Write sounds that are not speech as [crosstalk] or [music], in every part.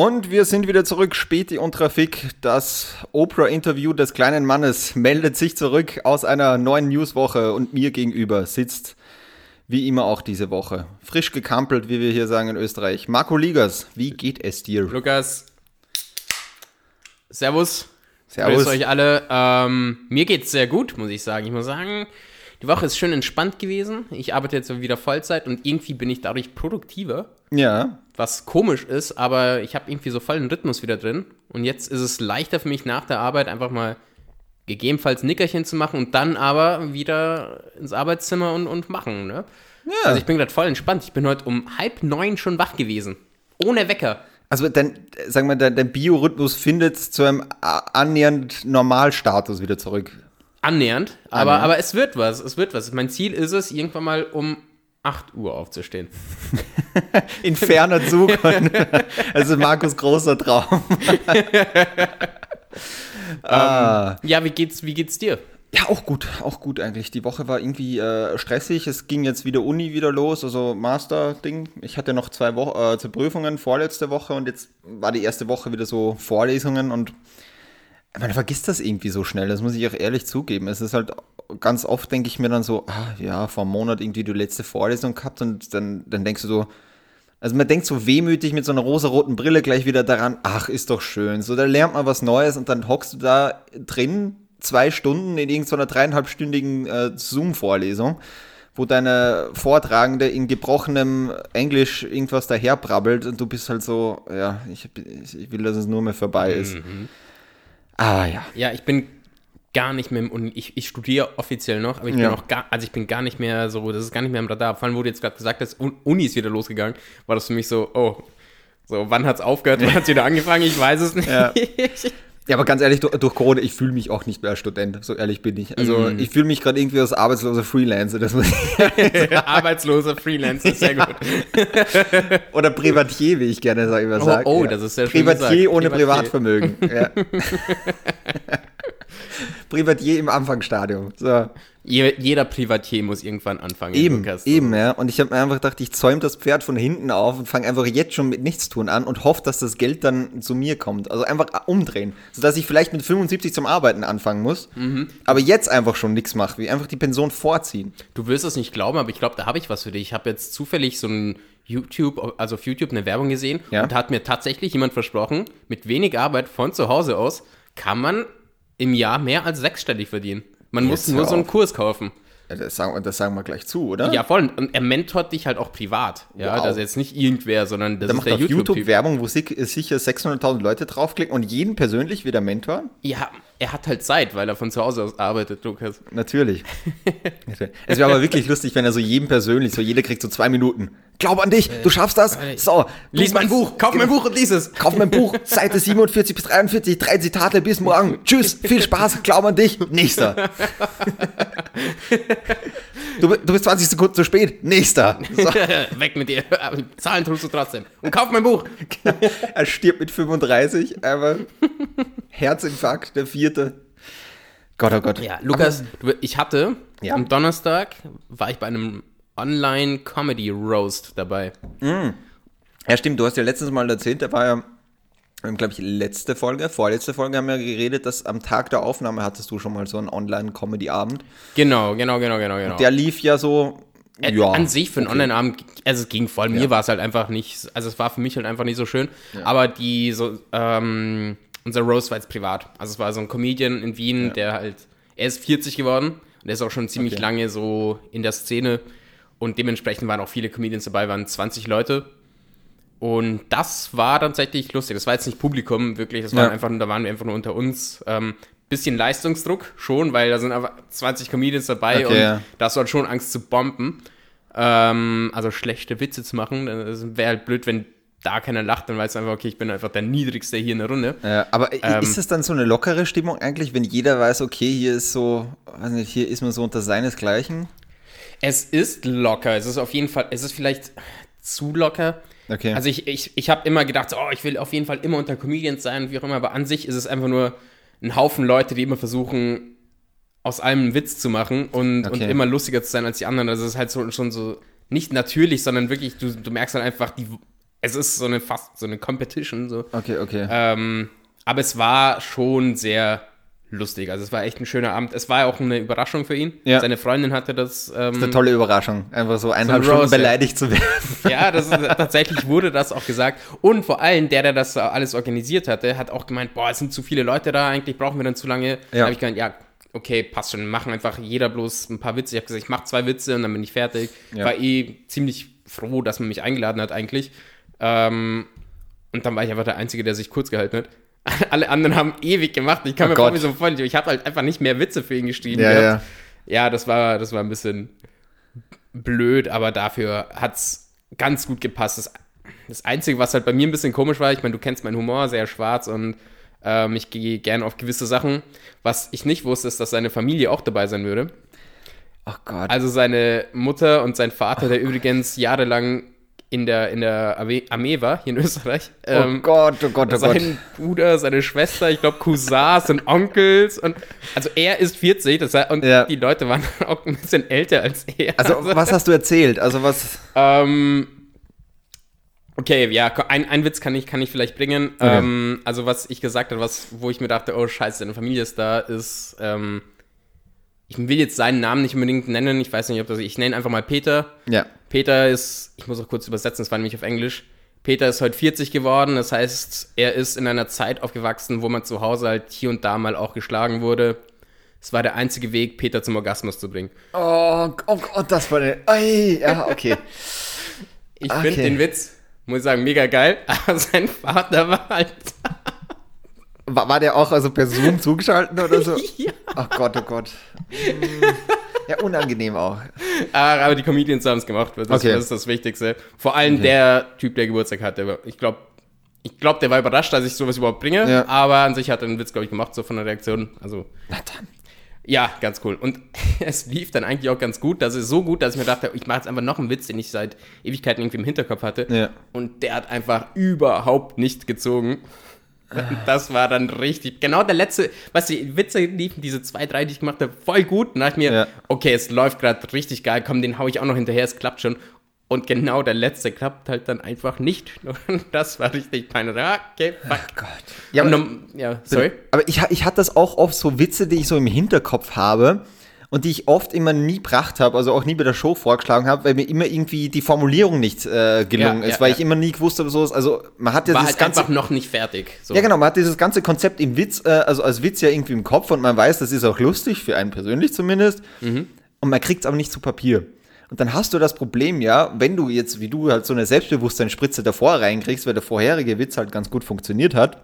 Und wir sind wieder zurück, Späti und Trafik. Das Oprah-Interview des kleinen Mannes meldet sich zurück aus einer neuen Newswoche und mir gegenüber sitzt wie immer auch diese Woche. Frisch gekampelt, wie wir hier sagen in Österreich. Marco Ligas, wie geht es dir? Lukas, Servus. Servus. Grüß euch alle. Ähm, mir geht's sehr gut, muss ich sagen. Ich muss sagen, die Woche ist schön entspannt gewesen. Ich arbeite jetzt wieder Vollzeit und irgendwie bin ich dadurch produktiver. Ja. Was komisch ist, aber ich habe irgendwie so vollen Rhythmus wieder drin. Und jetzt ist es leichter für mich nach der Arbeit einfach mal gegebenenfalls Nickerchen zu machen und dann aber wieder ins Arbeitszimmer und, und machen. Ne? Ja. Also ich bin gerade voll entspannt. Ich bin heute um halb neun schon wach gewesen. Ohne Wecker. Also dein, sagen wir, dein, dein Biorhythmus findet zu einem annähernd Normalstatus wieder zurück. Annähernd. Aber, Annähernd. aber es wird was. Es wird was. Mein Ziel ist es, irgendwann mal um 8 Uhr aufzustehen. [laughs] In ferner Zukunft. [laughs] also Markus großer Traum. [laughs] ah. Ja, wie geht's, wie geht's dir? Ja, auch gut, auch gut eigentlich. Die Woche war irgendwie äh, stressig. Es ging jetzt wieder Uni wieder los, also Master-Ding. Ich hatte noch zwei Wochen äh, zwei Prüfungen vorletzte Woche und jetzt war die erste Woche wieder so Vorlesungen und man vergisst das irgendwie so schnell. Das muss ich auch ehrlich zugeben. Es ist halt ganz oft denke ich mir dann so, ah, ja, vor einem Monat irgendwie die letzte Vorlesung gehabt und dann, dann denkst du so, also man denkt so wehmütig mit so einer rosaroten Brille gleich wieder daran, ach, ist doch schön. So, da lernt man was Neues und dann hockst du da drin zwei Stunden in irgendeiner dreieinhalbstündigen äh, Zoom-Vorlesung, wo deine Vortragende in gebrochenem Englisch irgendwas daherbrabbelt und du bist halt so, ja, ich, ich will, dass es nur mehr vorbei ist. Ah ja. Ja, ich bin gar nicht mehr im Uni. Ich, ich studiere offiziell noch, aber ich bin Ja. auch gar, also ich bin gar nicht mehr so, das ist gar nicht mehr im Radar. Vor allem, du jetzt gerade gesagt Un- Uni ist wieder losgegangen, war das für mich so, oh, so, wann hat's aufgehört, wann hat's wieder angefangen? Ich weiß es nicht. Ja. [laughs] Ja, aber ganz ehrlich, durch, durch Corona, ich fühle mich auch nicht mehr als Student, so ehrlich bin ich. Also Mhm. ich fühle mich gerade irgendwie als arbeitsloser Freelancer, das muss ich [laughs] Arbeitsloser Freelancer, sehr gut. [laughs] Oder Privatier, wie ich gerne immer sage. oh, das ist sehr schön Privatier gesagt. ohne Privatier. Privatvermögen. Ja. [laughs] Privatier im Anfangsstadium. So. Je, jeder Privatier muss irgendwann anfangen. Eben, Lukas. eben, ja. Und ich habe mir einfach gedacht, ich zäume das Pferd von hinten auf und fange einfach jetzt schon mit Nichtstun an und hoffe, dass das Geld dann zu mir kommt. Also einfach umdrehen. Sodass ich vielleicht mit 75 zum Arbeiten anfangen muss, Mhm. aber jetzt einfach schon nichts mache, wie einfach die Pension vorziehen. Du wirst es nicht glauben, aber ich glaube, da habe ich was für dich. Ich habe jetzt zufällig so ein YouTube, also auf YouTube eine Werbung gesehen Ja. und da hat mir tatsächlich jemand versprochen, mit wenig Arbeit von zu Hause aus kann man im Jahr mehr als sechsstellig verdienen. Man muss nur so einen. Kurs kaufen. Ja, Das sagen, das sagen wir gleich zu, oder? Ja, voll. Und er mentort dich halt auch privat. Ja, Wow. das ist jetzt nicht irgendwer, sondern das Der ist macht der auf YouTube YouTube-Typ. Werbung, wo sich, sicher 600.000 Leute draufklicken und jeden persönlich wieder Mentor? ja, er hat halt Zeit, weil er von zu Hause aus arbeitet, Lukas. Natürlich. [laughs] es wäre aber wirklich lustig, wenn er so jedem persönlich, so jeder kriegt so zwei Minuten. Glaub an dich, du schaffst das. So, Lies mein Buch, kauf mein Buch und lies es. Kauf mein Buch, Seite 47 bis 43, drei Zitate bis morgen. Tschüss, viel Spaß, glaub an dich. Nächster. [laughs] Du, du bist 20 Sekunden zu spät. Nächster. So, [laughs] Weg mit dir. Aber Zahlen tust du trotzdem. Und kauf mein Buch. [laughs] er stirbt mit 35, aber Herzinfarkt, der vierte. Gott, oh Gott. Ja, Lukas, du, ich hatte Ja. am Donnerstag war ich bei einem Online-Comedy-Roast dabei. Ja, stimmt, du hast ja letztes Mal erzählt, da war ja, glaube ich, letzte Folge, vorletzte Folge haben wir geredet, dass am Tag der Aufnahme hattest du schon mal so einen Online-Comedy-Abend. Genau, genau, genau, genau, genau. Der lief ja so, Äh, ja. An sich für einen Online-Abend, also es ging voll. Mir war es halt einfach nicht, also es war für mich halt einfach nicht so schön. Aber die so, ähm, unser Roast war jetzt privat. Also es war so ein Comedian in Wien, der halt, er ist 40 geworden und er ist auch schon ziemlich Okay. lange so in der Szene. Und dementsprechend waren auch viele Comedians dabei, waren 20 Leute. Und das war tatsächlich lustig. Das war jetzt nicht Publikum, wirklich. Das war Ja. einfach, da waren wir einfach nur unter uns. Ähm, bisschen Leistungsdruck schon, weil da sind einfach 20 Comedians dabei Okay, und ja. da hast du halt schon Angst zu bomben. Ähm, also schlechte Witze zu machen. Wäre halt blöd, wenn da keiner lacht, dann weißt du einfach, okay, ich bin einfach der Niedrigste hier in der Runde. Ja, aber Ähm, ist es dann so eine lockere Stimmung eigentlich, wenn jeder weiß, okay, hier ist so, weiß nicht, hier ist man so unter seinesgleichen? Es ist locker. Es ist auf jeden Fall, es ist vielleicht zu locker. Okay. Also ich, ich, ich habe immer gedacht, so, oh, ich will auf jeden Fall immer unter Comedians sein, wie auch immer, aber an sich ist es einfach nur ein Haufen Leute, die immer versuchen, aus allem einen Witz zu machen und, und Okay. immer lustiger zu sein als die anderen. Also es ist halt so, schon so nicht natürlich, sondern wirklich, du, du merkst halt einfach, die es ist so eine fast so eine Competition. So. Okay, okay. Ähm, aber es war schon sehr lustig. Also es war echt ein schöner Abend. Es war ja auch eine Überraschung für ihn. Ja. Seine Freundin hatte das. Ähm, das ist eine tolle Überraschung, einfach so eineinhalb So ein Stunden beleidigt zu werden. [laughs] Ja, das ist, tatsächlich wurde das auch gesagt. Und vor allem der, der das alles organisiert hatte, hat auch gemeint, boah, es sind zu viele Leute da, eigentlich brauchen wir dann zu lange. Da Ja. habe ich gemeint, ja, okay, passt schon, machen einfach jeder bloß ein paar Witze. Ich habe gesagt, ich mache zwei Witze und dann bin ich fertig. Ja. War eh ziemlich froh, dass man mich eingeladen hat eigentlich. Ähm, und dann war ich einfach der Einzige, der sich kurz gehalten hat. [laughs] Alle anderen haben ewig gemacht. Ich kam Oh mir Gott. so Freund. Ich habe halt einfach nicht mehr Witze für ihn geschrieben. Ja, gehabt. ja das, war, das war ein bisschen blöd, aber dafür hat es ganz gut gepasst. Das, das Einzige, was halt bei mir ein bisschen komisch war, ich meine, du kennst meinen Humor, sehr schwarz und ähm, ich gehe gerne auf gewisse Sachen. Was ich nicht wusste, ist, dass seine Familie auch dabei sein würde. Ach Gott. Also seine Mutter und sein Vater, der übrigens jahrelang in der, in der war, hier in Österreich. oh Ähm, Gott, oh Gott, oh Gott. sein Bruder, seine Schwester, ich glaube Cousins und Onkels und also er ist 40 das heißt, und Ja. die Leute waren [laughs] auch ein bisschen älter als er. Also, was hast du erzählt? Also, was. Ähm, okay, ja, ein, ein Witz kann ich, kann ich vielleicht bringen. Okay. Ähm, also was ich gesagt habe, was, wo ich mir dachte, oh scheiße, deine Familie ist da, ist, ähm, ich will jetzt seinen Namen nicht unbedingt nennen, ich weiß nicht, ob das, ich nenne einfach mal Peter. Ja. Peter ist, ich muss auch kurz übersetzen, das war nämlich auf Englisch. Peter ist heute 40 geworden, das heißt, er ist in einer Zeit aufgewachsen, wo man zu Hause halt hier und da mal auch geschlagen wurde. Es war der einzige Weg, Peter zum Orgasmus zu bringen. Oh, oh Gott, das war eine. Ei, ja, okay. Ich Okay. finde den Witz, muss ich sagen, mega geil, [laughs] aber sein Vater war halt. War, war der auch also per Zoom [laughs] zugeschaltet oder so? ja. Ach Gott, oh Gott. [laughs] Ja, unangenehm auch. Ah, Aber die Comedians haben es gemacht, das, Okay. das ist das Wichtigste. Vor allem der Typ, der Geburtstag hatte. Ich glaube, ich glaub, der war überrascht, dass ich sowas überhaupt bringe, Ja. aber an sich hat er einen Witz, glaube ich, gemacht, so von der Reaktion. Also, Na dann. ja, ganz cool. Und [laughs] es lief dann eigentlich auch ganz gut. Das ist so gut, dass ich mir dachte, ich mache jetzt einfach noch einen Witz, den ich seit Ewigkeiten irgendwie im Hinterkopf hatte. Ja. Und der hat einfach überhaupt nicht gezogen. Das war dann richtig. Genau der letzte, was die Witze liefen, diese zwei, drei, die ich gemacht habe, voll gut. Und da dachte ich mir, Ja. okay, es läuft gerade richtig geil, komm, den hau ich auch noch hinterher, es klappt schon. Und genau der letzte klappt halt dann einfach nicht. [laughs] Und das war richtig peinlich. Ja, okay, fuck. Gott. Ja, aber, ja, sorry. aber ich, ich hatte das auch oft so Witze, die ich so im Hinterkopf habe und die ich oft immer nie gebracht habe, also auch nie bei der Show vorgeschlagen habe, weil mir immer irgendwie die Formulierung nicht äh, gelungen Ja, ist, ja, weil ja. ich immer nie gewusst habe, so ist, also man hat ja War dieses halt ganze einfach noch nicht fertig. So. Ja, genau, man hat dieses ganze Konzept im Witz, äh, also als Witz ja irgendwie im Kopf und man weiß, das ist auch lustig, für einen persönlich zumindest. Mhm. Und man kriegt es aber nicht zu Papier. Und dann hast du das Problem ja, wenn du jetzt, wie du halt so eine Selbstbewusstseinsspritze davor reinkriegst, weil der vorherige Witz halt ganz gut funktioniert hat,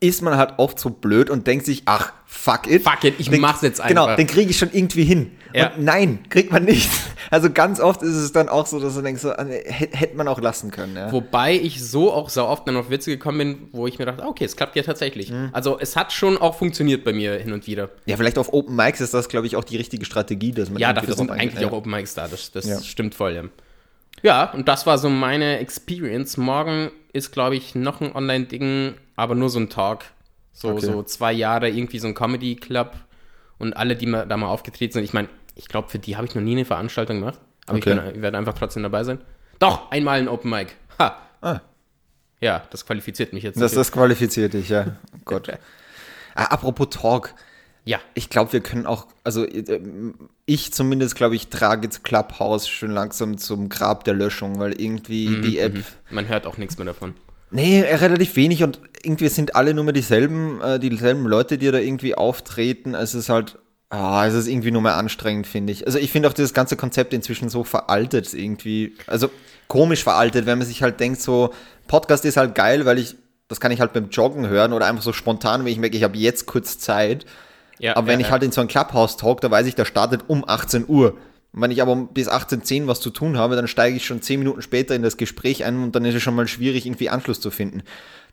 ist man halt oft so blöd und denkt sich, ach, fuck it. Fuck it, ich Den- mach's jetzt Genau, einfach. den kriege ich schon irgendwie hin. Ja. Und nein, kriegt man nicht. [laughs] Also ganz oft ist es dann auch so, dass du denkst, so, äh, hätte man auch lassen können. Ja. Wobei ich so auch so oft dann auf Witze gekommen bin, wo ich mir dachte, ah, okay, es klappt ja tatsächlich. Mhm. Also es hat schon auch funktioniert bei mir hin und wieder. Ja, vielleicht auf Open Mics ist das, glaube ich, auch die richtige Strategie, dass man Ja, dafür sind eigentlich eingeht. auch Open Mics da. Das, das Ja. stimmt voll. Ja. ja, und das war so meine Experience. Morgen ist, glaube ich, noch ein Online-Ding, aber nur so ein Talk. So, Okay. so zwei Jahre irgendwie so ein Comedy-Club und alle, die mal, da mal aufgetreten sind. Ich meine, ich glaube, für die habe ich noch nie eine Veranstaltung gemacht. Aber Okay. ich, bin, ich werde einfach trotzdem dabei sein. Doch, einmal ein Open Mic. Ha. Ah. Ja, das qualifiziert mich jetzt. Das, das qualifiziert dich, ja. [laughs] Oh Gott. ah, apropos Talk. ja. Ich glaube, wir können auch, also äh, ich zumindest, glaube ich, trage jetzt Clubhouse schon langsam zum Grab der Löschung, weil irgendwie Mhm, die App, Man hört auch nichts mehr davon. Nee, äh, relativ wenig und irgendwie sind alle nur mehr dieselben, äh, dieselben Leute, die da irgendwie auftreten. Es ist halt, ah, es ist irgendwie nur mehr anstrengend, finde ich. Also ich finde auch dieses ganze Konzept inzwischen so veraltet irgendwie, also komisch veraltet, wenn man sich halt denkt, so, Podcast ist halt geil, weil ich, das kann ich halt beim Joggen hören oder einfach so spontan, wenn ich merke, ich habe jetzt kurz Zeit. Ja, Aber wenn ja, ich halt in so ein Clubhouse talk, da weiß ich, der startet um 18 Uhr. Und wenn ich aber bis 18.10 Uhr was zu tun habe, dann steige ich schon 10 Minuten später in das Gespräch ein und dann ist es schon mal schwierig, irgendwie Anschluss zu finden.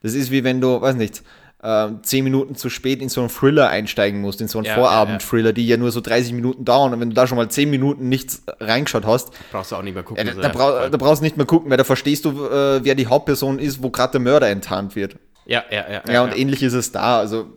Das ist wie wenn du, weiß nicht, äh, 10 Minuten zu spät in so einen Thriller einsteigen musst, in so einen Ja, Vorabend-Thriller, die ja nur so 30 Minuten dauern. Und wenn du da schon mal 10 Minuten nichts reingeschaut hast, brauchst du auch nicht mehr gucken. ja, da, Also, da, brau da brauchst du nicht mehr gucken, weil da verstehst du, äh, wer die Hauptperson ist, wo gerade der Mörder enttarnt wird. ja, ja, ja. Ja, und ähnlich ist es da. Also,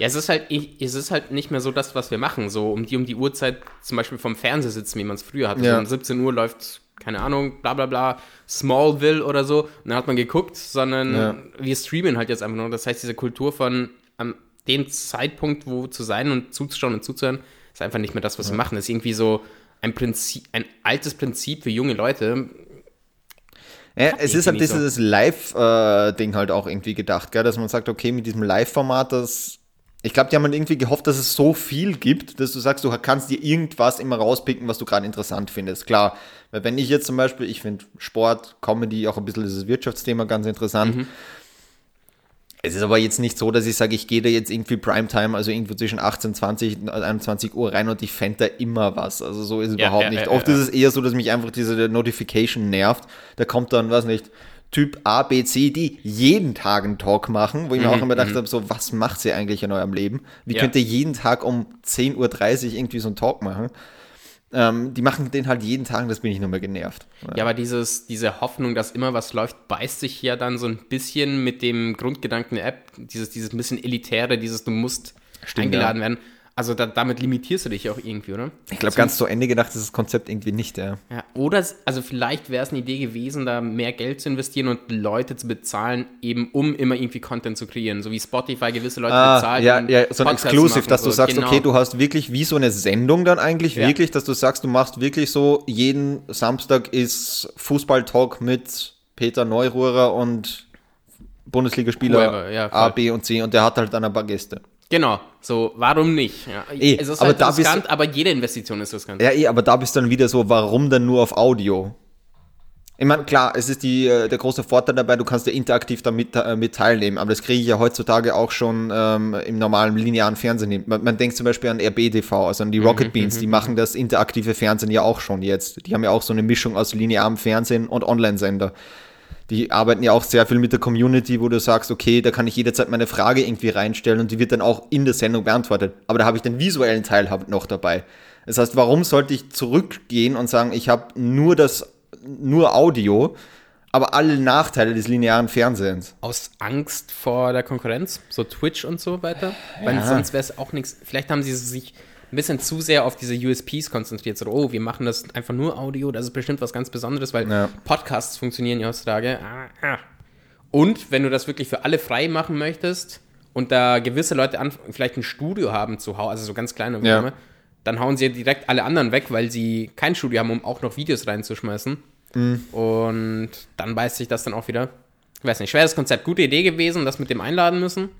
Ja, es ist halt, es ist halt nicht mehr so das, was wir machen. So um die um die Uhrzeit zum Beispiel vom Fernseher sitzen, wie man es früher hatte. Ja. So um 17 Uhr läuft keine Ahnung, bla bla bla, Smallville oder so. Und dann hat man geguckt, sondern Ja. wir streamen halt jetzt einfach nur. Das heißt, diese Kultur von am dem Zeitpunkt, wo zu sein und zuzuschauen und zuzuhören, ist einfach nicht mehr das, was wir machen. Das ist irgendwie so ein Prinzip, ein altes Prinzip für junge Leute. Ja, es ist halt irgendwie so. dieses Live-Ding halt auch irgendwie gedacht, gell? dass man sagt, okay, mit diesem Live-Format, das. Ich glaube, die haben halt irgendwie gehofft, dass es so viel gibt, dass du sagst, du kannst dir irgendwas immer rauspicken, was du gerade interessant findest. Klar, weil wenn ich jetzt zum Beispiel, ich finde Sport, Comedy, auch ein bisschen dieses Wirtschaftsthema ganz interessant. Mhm. Es ist aber jetzt nicht so, dass ich sage, ich gehe da jetzt irgendwie Primetime, also irgendwo zwischen 18, 20, 21 Uhr rein und ich fände da immer was. Also so ist es Ja, überhaupt ja, nicht. ja, Oft ist es eher so, dass mich einfach diese Notification nervt. Da kommt dann, weiß nicht, Typ A, B, C, die jeden Tag einen Talk machen, wo ich mir auch immer gedacht habe, so, was macht sie eigentlich in eurem Leben? Wie Mhm, Ja. könnt ihr jeden Tag um 10.30 Uhr irgendwie so einen Talk machen? Ähm, die machen den halt jeden Tag, das bin ich nur mehr genervt. Ja, aber dieses, diese Hoffnung, dass immer was läuft, beißt sich ja dann so ein bisschen mit dem Grundgedanken der App, dieses, dieses bisschen elitäre, dieses du musst Stimmt, eingeladen werden. Also da, damit limitierst du dich auch irgendwie, oder? Ich glaube, ganz zu Ende gedacht ist das Konzept irgendwie nicht, ja. Ja, oder, also vielleicht wäre es eine Idee gewesen, da mehr Geld zu investieren und Leute zu bezahlen, eben um immer irgendwie Content zu kreieren. So wie Spotify gewisse Leute Ah, bezahlt. ja, ja, so ein Podcasts Exclusive, machen, dass du so. sagst, Genau. okay, du hast wirklich wie so eine Sendung dann eigentlich, Ja. wirklich, dass du sagst, du machst wirklich so, jeden Samstag ist Fußball-Talk mit Peter Neururer und Bundesligaspieler ja. A, B und C und der hat halt dann ein paar Gäste. Genau, so, warum nicht? Ja, Eh, es ist aber halt da bist riskant, aber jede Investition ist riskant. Ja, eh, aber da bist du dann wieder so, warum denn nur auf Audio? Ich meine, klar, es ist die, äh, der große Vorteil dabei, du kannst ja interaktiv damit äh, mit teilnehmen, aber das kriege ich ja heutzutage auch schon ähm, im normalen linearen Fernsehen. Man, man denkt zum Beispiel an RBTV, also an die Rocket Beans, die machen das interaktive Fernsehen ja auch schon jetzt. Die haben ja auch so eine Mischung aus linearem Fernsehen und Online-Sender. Die arbeiten ja auch sehr viel mit der Community, wo du sagst, okay, da kann ich jederzeit meine Frage irgendwie reinstellen und die wird dann auch in der Sendung beantwortet. Aber da habe ich den visuellen Teil noch dabei. Das heißt, warum sollte ich zurückgehen und sagen, ich habe nur das, nur Audio, aber alle Nachteile des linearen Fernsehens? Aus Angst vor der Konkurrenz, so Twitch und so weiter. Weil sonst wäre es auch nichts. Vielleicht haben sie sich ein bisschen zu sehr auf diese USPs konzentriert. So, oh, wir machen das einfach nur Audio, das ist bestimmt was ganz Besonderes, weil Ja. Podcasts funktionieren ja heutzutage. Und wenn du das wirklich für alle frei machen möchtest und da gewisse Leute an, vielleicht ein Studio haben zu Hause, also so ganz kleine Ja. Programme, dann hauen sie direkt alle anderen weg, weil sie kein Studio haben, um auch noch Videos reinzuschmeißen. Mhm. Und dann beißt sich das dann auch wieder. Ich weiß nicht, schweres Konzept. Gute Idee gewesen, das mit dem einladen müssen.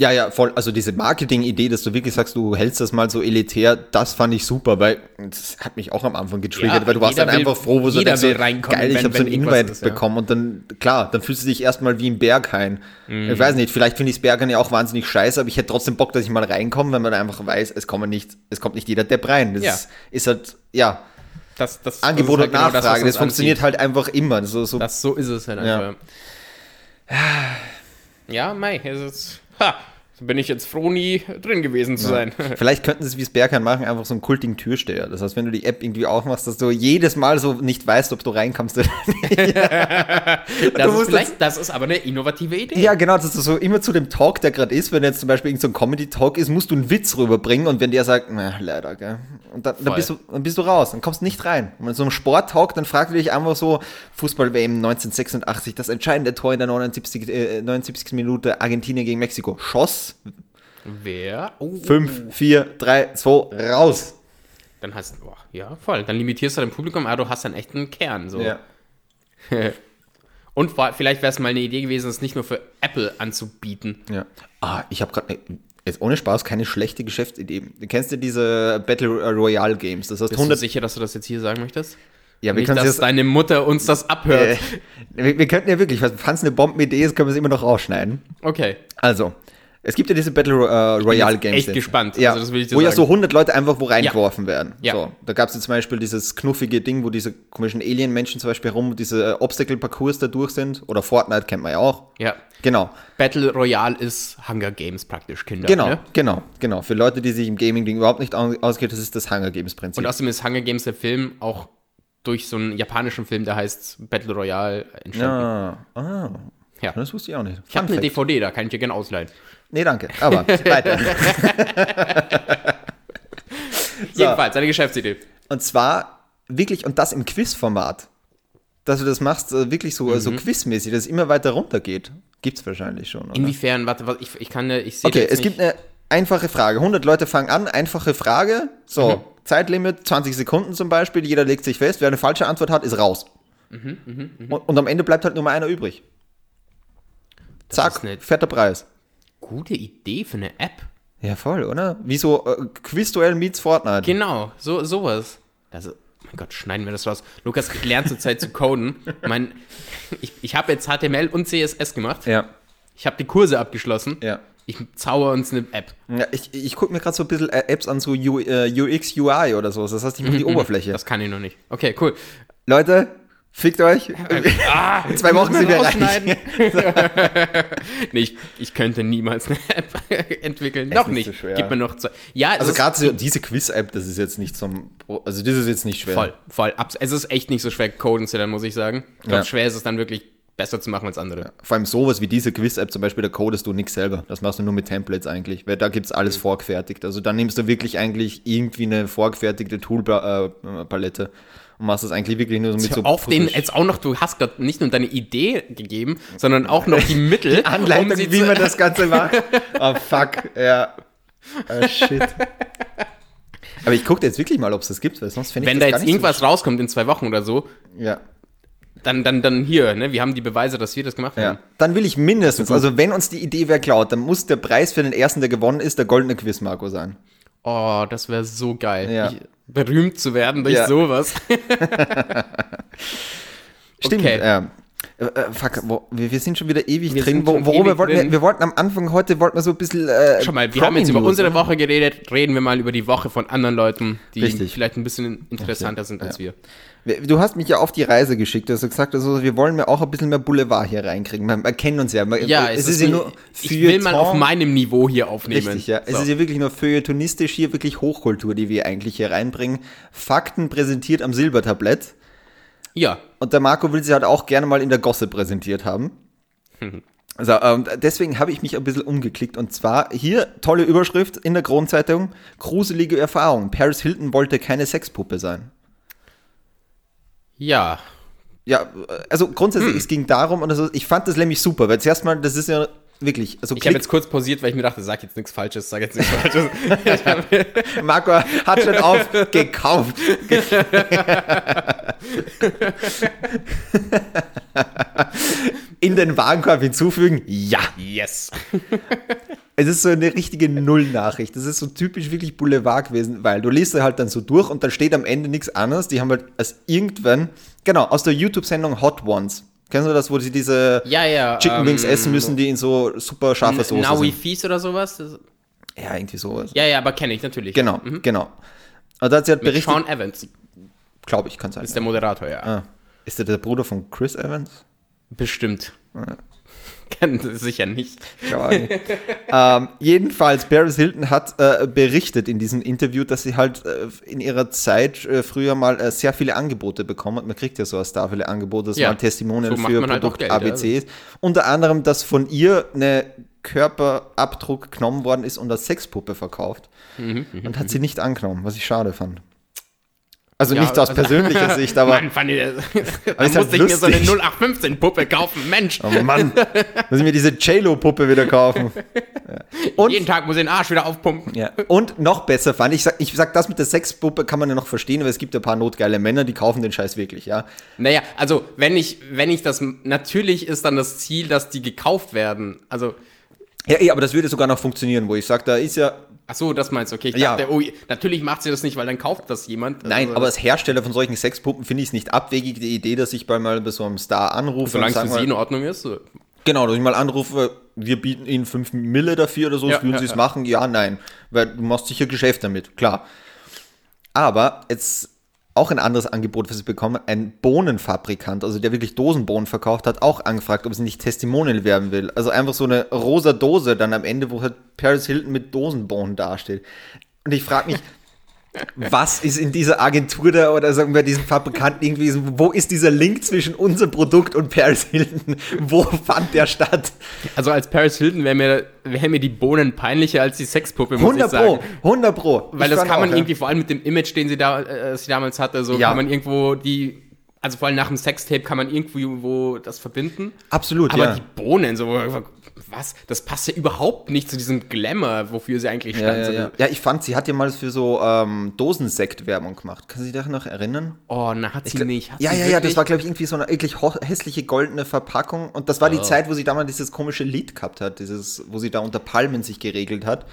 Ja, ja, voll. Also diese Marketing-Idee, dass du wirklich sagst, du hältst das mal so elitär, das fand ich super, weil das hat mich auch am Anfang getriggert, Ja, weil du warst dann will- einfach froh, wo jeder denkst, so, geil, ich habe so ein Invite ist, ja. bekommen und dann, klar, dann fühlst du dich erstmal wie im Berghain. Mhm. Ich weiß nicht, vielleicht finde ich das Berghain ja auch wahnsinnig scheiße, aber ich hätte trotzdem Bock, dass ich mal reinkomme, wenn man einfach weiß, es kommt nicht, es kommt nicht jeder Depp rein. Das Ja. ist, ist halt, ja, Das, das, Angebot das und halt genau Nachfrage, das, uns funktioniert anzieht. halt einfach immer. So, so Das, so ist es halt Ja. einfach. Ja, Mai, es ist. Ha, bin ich jetzt froh, nie drin gewesen zu sein. [laughs] Vielleicht könnten sie es wie das Berghain machen, einfach so einen kultigen Türsteher. Das heißt, wenn du die App irgendwie aufmachst, dass du jedes Mal so nicht weißt, ob du reinkommst oder [laughs] nicht. Das Du ist, vielleicht, das ist aber eine innovative Idee. Ja, genau, dass du so immer zu dem Talk, der gerade ist, wenn jetzt zum Beispiel irgendein so ein Comedy-Talk ist, musst du einen Witz rüberbringen und wenn der sagt, na, leider, gell. Und dann, dann, bist du, dann bist du raus, dann kommst du nicht rein. Und in so einem Sport-Talk, dann fragt er dich einfach so, Fußball-WM 1986, das entscheidende Tor in der 79, äh, 79. Minute, Argentinien gegen Mexiko. Schoss, Wer? Oh, 5, 4, 3, 2, raus. Dann hast du, ja, voll. Dann limitierst du dein Publikum, aber du hast einen echten Kern. So. Ja. [laughs] Und vielleicht wäre es mal eine Idee gewesen, es nicht nur für Apple anzubieten. Ja. Ah, ich habe gerade jetzt ohne Spaß keine schlechte Geschäftsidee. Du kennst ja diese Battle Royale Games. Das heißt Bist du 100 sicher, dass du das jetzt hier sagen möchtest? Ja, wir Nicht, können dass jetzt deine Mutter uns das abhört. äh, wir, wir könnten ja wirklich, falls eine Bombenidee ist, können wir es immer noch rausschneiden. Okay. Also, es gibt ja diese Battle äh, Royale Games. echt jetzt. gespannt. Ja, Also ich wo ja sagen. so 100 Leute einfach wo reingeworfen werden. Ja. So, da gab es ja zum Beispiel dieses knuffige Ding, wo diese komischen Alien-Menschen zum Beispiel rum, diese äh, Obstacle-Parcours da durch sind. Oder Fortnite kennt man ja auch. Ja. Genau, Battle Royale ist Hunger Games praktisch, Kinder. genau, Ne? genau, genau. Für Leute, die sich im Gaming-Ding überhaupt nicht au- auskennen, das ist das Hunger Games-Prinzip. Und außerdem ist Hunger Games der Film auch durch so einen japanischen Film, der heißt Battle Royale, entstanden. Ja, ah, Ja. das wusste ich auch nicht. Ich habe Fun eine. DVD, da kann ich dir gerne ausleihen. Nee, danke. Aber [laughs] weiter. [laughs] Jedenfalls, eine Geschäftsidee. Und zwar wirklich, und das im Quizformat. dass du das machst, äh, wirklich so, mhm. so quizmäßig, dass es immer weiter runter geht. Gibt es wahrscheinlich schon. Oder? Inwiefern? Warte, was, ich, ich kann, ich sehe Okay, es nicht. gibt eine einfache Frage. 100 Leute fangen an, einfache Frage. So, mhm. Zeitlimit 20 Sekunden zum Beispiel. Jeder legt sich fest. Wer eine falsche Antwort hat, ist raus. Mhm, mh, mh. Und, und, am Ende bleibt halt nur mal einer übrig. Das Zack, fetter Preis. Gute Idee für eine App. Ja, voll, oder? Wie so äh, Quizduell meets Fortnite. Genau, so, sowas. Also, mein Gott, schneiden wir das raus. Lukas lernt zurzeit zu coden. Mein, ich ich habe jetzt HTML und CSS gemacht. Ja. Ich habe die Kurse abgeschlossen. Ja. Ich zauber uns eine App. Ja, ich ich gucke mir gerade so ein bisschen äh, Apps an, so UX, UI oder so. Das heißt, ich mache die [laughs] Oberfläche. Das kann ich noch nicht. Okay, cool. Leute, Fickt euch. Ah, In zwei Wochen sind wir reich. [laughs] nee, ich, ich, könnte niemals eine App [laughs] entwickeln. Noch nicht. So Gib mir noch zwei. Ja, also gerade so diese Quiz-App, das ist jetzt nicht so. Also das ist jetzt nicht schwer. Voll, voll. Es ist echt nicht so schwer, Coden zu lernen, muss ich sagen. Ich glaube, ja. schwer ist es dann wirklich besser zu machen als andere. Ja, vor allem sowas wie diese Quiz-App zum Beispiel, da codest du nichts selber. Das machst du nur mit Templates eigentlich, weil da gibt es alles mhm. vorgefertigt. Also dann nimmst du wirklich eigentlich irgendwie eine vorgefertigte Toolpalette. Äh, und machst das eigentlich wirklich nur so mit so. Auf den jetzt auch noch, du hast gerade nicht nur deine Idee gegeben, sondern auch noch die Mittel. [laughs] die Anleitung, um wie man das Ganze [laughs] macht. Oh fuck, ja. Oh shit. Aber ich gucke jetzt wirklich mal, ob es das gibt, weil sonst fände ich Wenn da jetzt irgendwas so rauskommt in zwei Wochen oder so, ja. Dann, dann, dann hier, ne? Wir haben die Beweise, dass wir das gemacht haben. Ja. Dann will ich mindestens, also wenn uns die Idee wer klaut, dann muss der Preis für den ersten, der gewonnen ist, der goldene Quiz Marco sein. Oh, das wäre so geil. Ja. Ich, berühmt zu werden durch ja. sowas. [laughs] [laughs] Stimmt, okay. ja. Äh, äh, fuck, wo, wir, wir, sind schon wieder ewig wir drin. Wo, worüber wollten wir, wir wollten am Anfang heute wollten wir so ein bisschen. Äh, Schau mal, wir haben jetzt über unsere Woche geredet, reden wir mal über die Woche von anderen Leuten, die Richtig. vielleicht ein bisschen interessanter okay. sind als ja. wir. Du hast mich ja auf die Reise geschickt, du hast gesagt, also wir wollen mir auch ein bisschen mehr Boulevard hier reinkriegen. Wir, kennen uns ja. Wir, ja, es, es ist, ja nur Ich will mal auf meinem Niveau hier aufnehmen. Richtig, ja. So. Es ist ja wirklich nur feuilletonistisch hier, wirklich Hochkultur, die wir eigentlich hier reinbringen. Fakten präsentiert am Silbertablett. Ja. Und der Marco will sie halt auch gerne mal in der Gosse präsentiert haben. [laughs] Also, ähm, deswegen habe ich mich ein bisschen umgeklickt. Und zwar hier tolle Überschrift in der Kronzeitung: Gruselige Erfahrung. Paris Hilton wollte keine Sexpuppe sein. Ja. Ja, also grundsätzlich, hm. es ging darum, und also ich fand das nämlich super, weil zuerst mal, das ist ja Wirklich. Also ich habe jetzt kurz pausiert, weil ich mir dachte, sag jetzt nichts Falsches, sag jetzt nichts Falsches. [laughs] Marco hat schon aufgekauft. In den Warenkorb hinzufügen? Ja. Yes. Es ist so eine richtige Null-Nachricht. Das ist so typisch wirklich Boulevard gewesen, weil du liest halt dann so durch und dann steht am Ende nichts anderes. Die haben halt als irgendwann, genau, aus der YouTube-Sendung Hot Ones Kennst du das, wo sie diese ja, ja, Chicken Wings ähm, essen müssen, die in so super scharfe Soße Now sind? Fies oder sowas? Ja, irgendwie sowas. Ja, ja, aber kenne ich natürlich. Genau, mhm. genau. Und da hat sie halt berichtet. Sean Evans. Glaube ich, kann sein. Ist der Moderator, ja. Ah. Ist der der Bruder von Chris Evans? Bestimmt. Ah. [laughs] Kennt sicher nicht. ähm, jedenfalls, Paris Hilton hat äh, berichtet in diesem Interview, dass sie halt äh, in ihrer Zeit äh, früher mal äh, sehr viele Angebote bekommen hat. Man kriegt ja so als da viele Angebote, dass ja. man Testimonial so für halt Produkt halt ABC ist. Unter anderem, dass von ihr eine Körperabdruck genommen worden ist und als Sexpuppe verkauft. Mhm, mhm und hat mhm. sie nicht angenommen, was ich schade fand. Also ja, nicht aus also, persönlicher [laughs] Sicht, aber. Mann, fand ich, da [laughs] musste halt ich mir so eine 0815-Puppe kaufen, Mensch. Oh Mann, muss ich mir diese JLo-Puppe wieder kaufen. [laughs] Ja. Und, Jeden Tag muss ich den Arsch wieder aufpumpen. Ja. Und noch besser fand ich, sag, ich sag, das mit der Sexpuppe kann man ja noch verstehen, aber es gibt ein paar notgeile Männer, die kaufen den Scheiß wirklich, ja. Naja, also wenn ich, wenn ich das, natürlich ist dann das Ziel, dass die gekauft werden. Also. Ja, ja, aber das würde sogar noch funktionieren, wo ich sage, da ist ja Ach so, das meinst du, okay. Ich ja. dachte, oh, natürlich macht sie das nicht, weil dann kauft das jemand. Nein, also, aber als Hersteller von solchen Sexpuppen finde ich es nicht abwegig, die Idee, dass ich bei mal bei so einem Star anrufe. Solange es für sie in Ordnung ist. So. Genau, dass ich mal anrufe, wir bieten Ihnen 5 Mille dafür oder so, ja, würden ja, Sie es ja. machen? Ja, nein. Weil du machst sicher Geschäft damit, klar. Aber jetzt auch ein anderes Angebot, was ich bekomme. Ein Bohnenfabrikant, also der wirklich Dosenbohnen verkauft hat, auch angefragt, ob sie nicht Testimonial werben will. Also einfach so eine rosa Dose dann am Ende, wo halt Paris Hilton mit Dosenbohnen dasteht. Und ich frage mich, was ist in dieser Agentur da oder sagen wir diesem Fabrikanten irgendwie, wo ist dieser Link zwischen unserem Produkt und Paris Hilton? Wo fand der statt? Also als Paris Hilton wäre mir, wär mir die Bohnen peinlicher als die Sexpuppe, muss 100 ich sagen. Pro, 100 Pro. Weil ich das kann man auch, irgendwie, ja. vor allem mit dem Image, den sie, da, äh, sie damals hatte, so ja. kann man irgendwo die also vor allem nach dem Sextape kann man irgendwie wo das verbinden. Absolut, Aber ja. die Bohnen, so, was? Das passt ja überhaupt nicht zu diesem Glamour, wofür sie eigentlich ja, stand. ja, So, ja. ja, ich fand, sie hat ja mal für so ähm, Dosensekt Werbung gemacht. Kann sie sich daran noch erinnern? Oh, na, hat sie nicht. Hat ja, sie ja, ja, das war, glaube ich, irgendwie so eine wirklich hässliche goldene Verpackung. Und das war die Zeit, wo sie damals dieses komische Lied gehabt hat, dieses, wo sie da unter Palmen sich geregelt hat.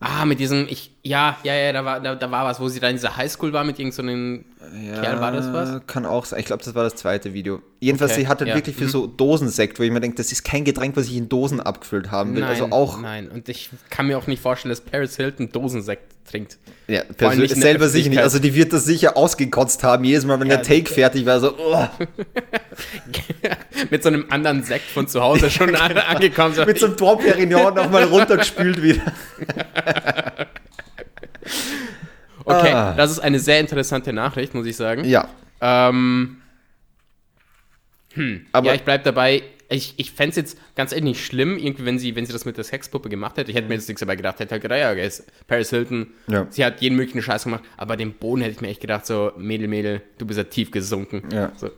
Ah, mit diesem, ich, ja, ja, ja, da war, da, da war was, wo sie da in dieser Highschool war mit irgendeinem so Kerl, war das was? Kann auch sein. Ich glaube, das war das zweite Video. Jedenfalls, Okay, sie hatte ja. wirklich für Mhm. so Dosensekt, wo ich mir denke, das ist kein Getränk, was ich in Dosen abgefüllt haben will. also auch, Nein, und ich kann mir auch nicht vorstellen, dass Paris Hilton Dosensekt trinkt. ja, persönlich selber sicher nicht. Also die wird das sicher ausgekotzt haben, jedes Mal, wenn Ja, der Take fertig war, so, oh, [laughs] mit so einem anderen Sekt von zu Hause schon an- [laughs] angekommen. Mit so einem Dom Perignon nochmal runtergespült wieder. [laughs] okay, Ah. das ist eine sehr interessante Nachricht, muss ich sagen. Ja, Ähm, aber ja, ich bleib dabei. Ich, ich fände es jetzt ganz ehrlich nicht schlimm, irgendwie, wenn sie, wenn sie das mit der Sexpuppe gemacht hätte. Ich hätte mir jetzt nichts dabei gedacht. Hätte halt gedacht, ja, okay, Paris Hilton. Ja. Sie hat jeden möglichen Scheiß gemacht. Aber den Boden hätte ich mir echt gedacht, so, Mädel, Mädel, du bist ja tief gesunken. Ja. So.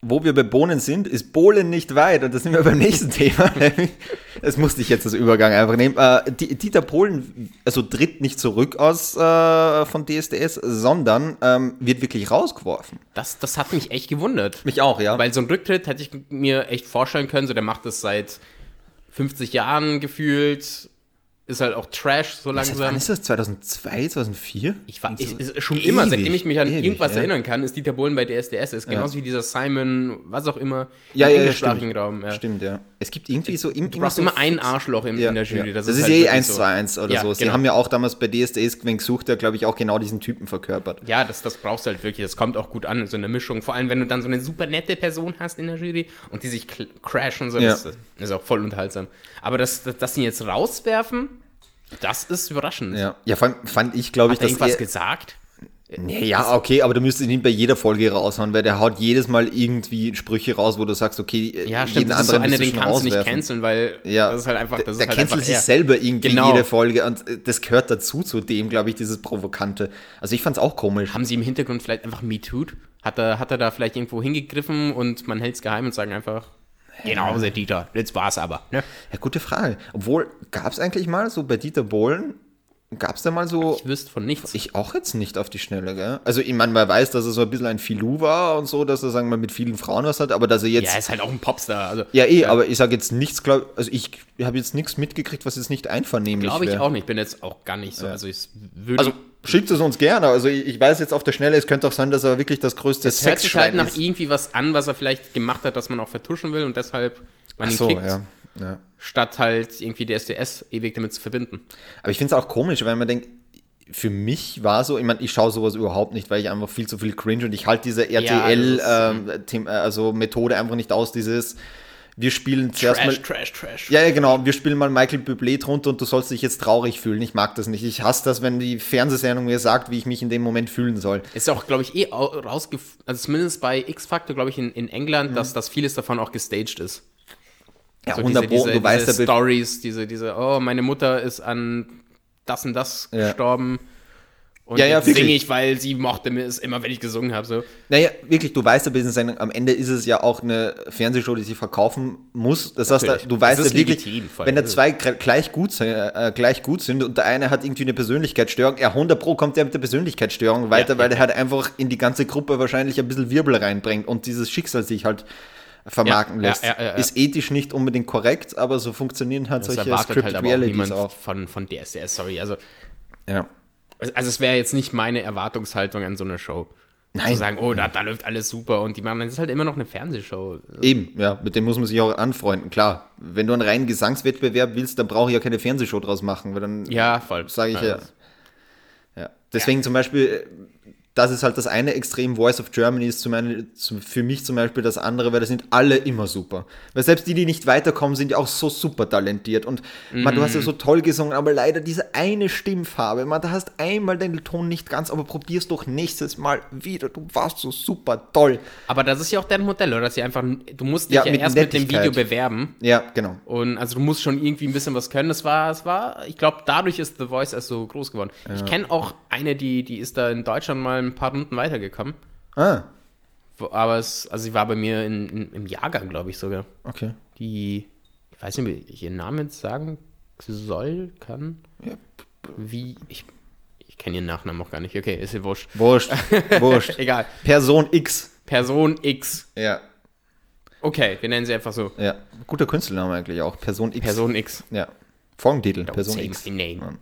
Wo wir bei Bohnen sind, ist Bohlen nicht weit. Und das sind wir beim nächsten [laughs] Thema. Das musste ich jetzt als Übergang einfach nehmen. Äh, Die- Dieter Bohlen, also tritt nicht zurück aus äh, von DSDS, sondern ähm, wird wirklich rausgeworfen. Das, das hat mich echt gewundert. Mich auch, ja. Weil so ein Rücktritt hätte ich mir echt vorstellen können, so der macht das seit 50 Jahren gefühlt, ist halt auch Trash so langsam. wann ist das? 2002, 2004? Ich war ich, ist schon ewig, immer, seitdem ich mich an ewig, irgendwas ja. erinnern kann, ist Dieter Bohlen bei DSDS. Ist genauso wie dieser Simon, was auch immer, Ja, im ja, ja, englischsprachigen stimmt. Raum. Ja. Stimmt, ja. Es gibt irgendwie so im, Du brauchst so immer ein Arschloch in, Ja, in der Jury. ja. Das, Das, ist, ist halt eh wirklich 1 so. zu 1 oder Ja, so. Sie genau. haben ja auch damals bei DSDS wen gesucht, der, glaube ich, auch genau diesen Typen verkörpert. Ja, das, das brauchst du halt wirklich. Das kommt auch gut an, so eine Mischung. Vor allem, wenn du dann so eine super nette Person hast in der Jury und die sich crashen, so, Ja. das, ist auch voll unterhaltsam. Aber dass, dass, dass sie jetzt rauswerfen, das ist überraschend. Ja, ja allem fand ich, glaube ich, Hat er dass irgendwas gesagt? Nee, ja, okay, aber du müsstest ihn bei jeder Folge raushauen, weil der haut jedes Mal irgendwie Sprüche raus, wo du sagst, okay, Ja, stimmt. Das ist so anderen einer, müsstest den kannst du nicht rauswerfen. canceln, weil Ja, das ist halt einfach, das der ist halt cancelt sich er. selber irgendwie Genau. jede Folge und äh, das gehört dazu, zu dem, glaube ich, dieses Provokante. Also ich fand es auch komisch. Haben sie im Hintergrund vielleicht einfach MeToo'd? Hat er, hat er da vielleicht irgendwo hingegriffen und man hält es geheim und sagen einfach, genau, der Dieter, jetzt war's aber. Ne? Ja, gute Frage. Obwohl, gab es eigentlich mal so bei Dieter Bohlen, gab es da mal so, Ich wüsste von nichts. ich auch jetzt nicht auf die Schnelle, gell? Also ich meine, man weiß, dass er so ein bisschen ein Filou war und so, dass er, sagen wir mal, mit vielen Frauen was hat, aber dass er jetzt ja, er ist halt auch ein Popstar. Also, Ja, eh, aber ich sage jetzt nichts, glaub, also ich habe jetzt nichts mitgekriegt, was jetzt nicht einvernehmlich Glaube ich wär. auch nicht. Bin jetzt auch gar nicht so. Also ich würde. Also schickt es uns gerne. Also ich, ich weiß jetzt auf der Schnelle, es könnte auch sein, dass er wirklich das größte es hört sich halt nach ist. irgendwie was an, was er vielleicht gemacht hat, das man auch vertuschen will und deshalb man Ach ihn so, kickt, ja. ja. statt halt irgendwie die SDS ewig damit zu verbinden. Aber ich finde es auch komisch, weil man denkt, für mich war so, ich meine, ich schaue sowas überhaupt nicht, weil ich einfach viel zu viel cringe und ich halte diese das RTL ist, ähm, äh, also Methode einfach nicht aus, dieses wir spielen zuerst mal Trash, Trash, Trash. Ja, ja, genau. Wir spielen mal Michael Bublé drunter und du sollst dich jetzt traurig fühlen. Ich mag das nicht. Ich hasse das, wenn die Fernsehsendung mir sagt, wie ich mich in dem Moment fühlen soll. Ist auch, glaube ich, eh rausgef... Also zumindest bei X-Factor, glaube ich, in, in England, dass, dass vieles davon auch gestaged ist. Ja, So 100 diese, diese, du weißt diese ja, Stories, diese, diese, oh, meine Mutter ist an das und das Ja. gestorben. Und Ja, ja, singe ich, weil sie mochte mir es immer, wenn ich gesungen habe. So. Naja, wirklich, du weißt ja, bis in am Ende ist es ja auch eine Fernsehshow, die sich verkaufen muss. Das heißt, Natürlich. du weißt ja wirklich, legitim, wenn da zwei gleich gut, sind, äh, gleich gut sind und der eine hat irgendwie eine Persönlichkeitsstörung, ja, 100 Pro kommt der mit der Persönlichkeitsstörung weiter, Ja, weil ja, der halt einfach in die ganze Gruppe wahrscheinlich ein bisschen Wirbel reinbringt und dieses Schicksal sich halt vermarkten Ja, lässt. ja, ja. Ist ethisch nicht unbedingt korrekt, aber so funktionieren halt Das solche Scripted halt Realities auch. von, von DSDS, sorry. Also, Ja. Also es wäre jetzt nicht meine Erwartungshaltung an so einer Show. Nein. Zu sagen, oh, da, da läuft alles super und die machen, das ist halt immer noch eine Fernsehshow. Eben, ja, mit dem muss man sich auch anfreunden, klar. Wenn du einen reinen Gesangswettbewerb willst, dann brauche ich ja keine Fernsehshow draus machen, weil dann Ja, voll. sage ich ja. ja. Deswegen zum Beispiel, äh, das ist halt das eine Extrem, Voice of Germany ist zum einen, zum, für mich zum Beispiel das andere, weil das sind alle immer super. Weil selbst die, die nicht weiterkommen, sind ja auch so super talentiert. Und man, du hast ja so toll gesungen, aber leider diese eine Stimmfarbe, man, da hast einmal den Ton nicht ganz, aber probier's doch nächstes Mal wieder. Du warst so super toll. Aber das ist ja auch deren Modell, oder? Dass sie einfach, du musst dich Ja, ja, mit erst mit dem Nettigkeit. Video bewerben. Ja, genau. Und also du musst schon irgendwie ein bisschen was können. Das war, es war, ich glaube, dadurch ist The Voice erst so groß geworden. Ich kenne auch eine, die, die ist da in Deutschland mal ein paar Runden weitergekommen. Ah, aber es, also sie war bei mir in, in, im Jahrgang, glaube ich sogar. Okay. Die, ich weiß nicht, wie ich ihren Namen jetzt sagen soll, kann. Ja. Wie, ich, ich kenne ihren Nachnamen auch gar nicht. Okay, ist ja wurscht. Wurscht. [laughs] Wurscht. Egal. Person X. Person X. Ja. Okay, wir nennen sie einfach so. Ja. Guter Künstlername eigentlich auch. Person X. Person X. Ja. Folgentitel. Don't Person X. name.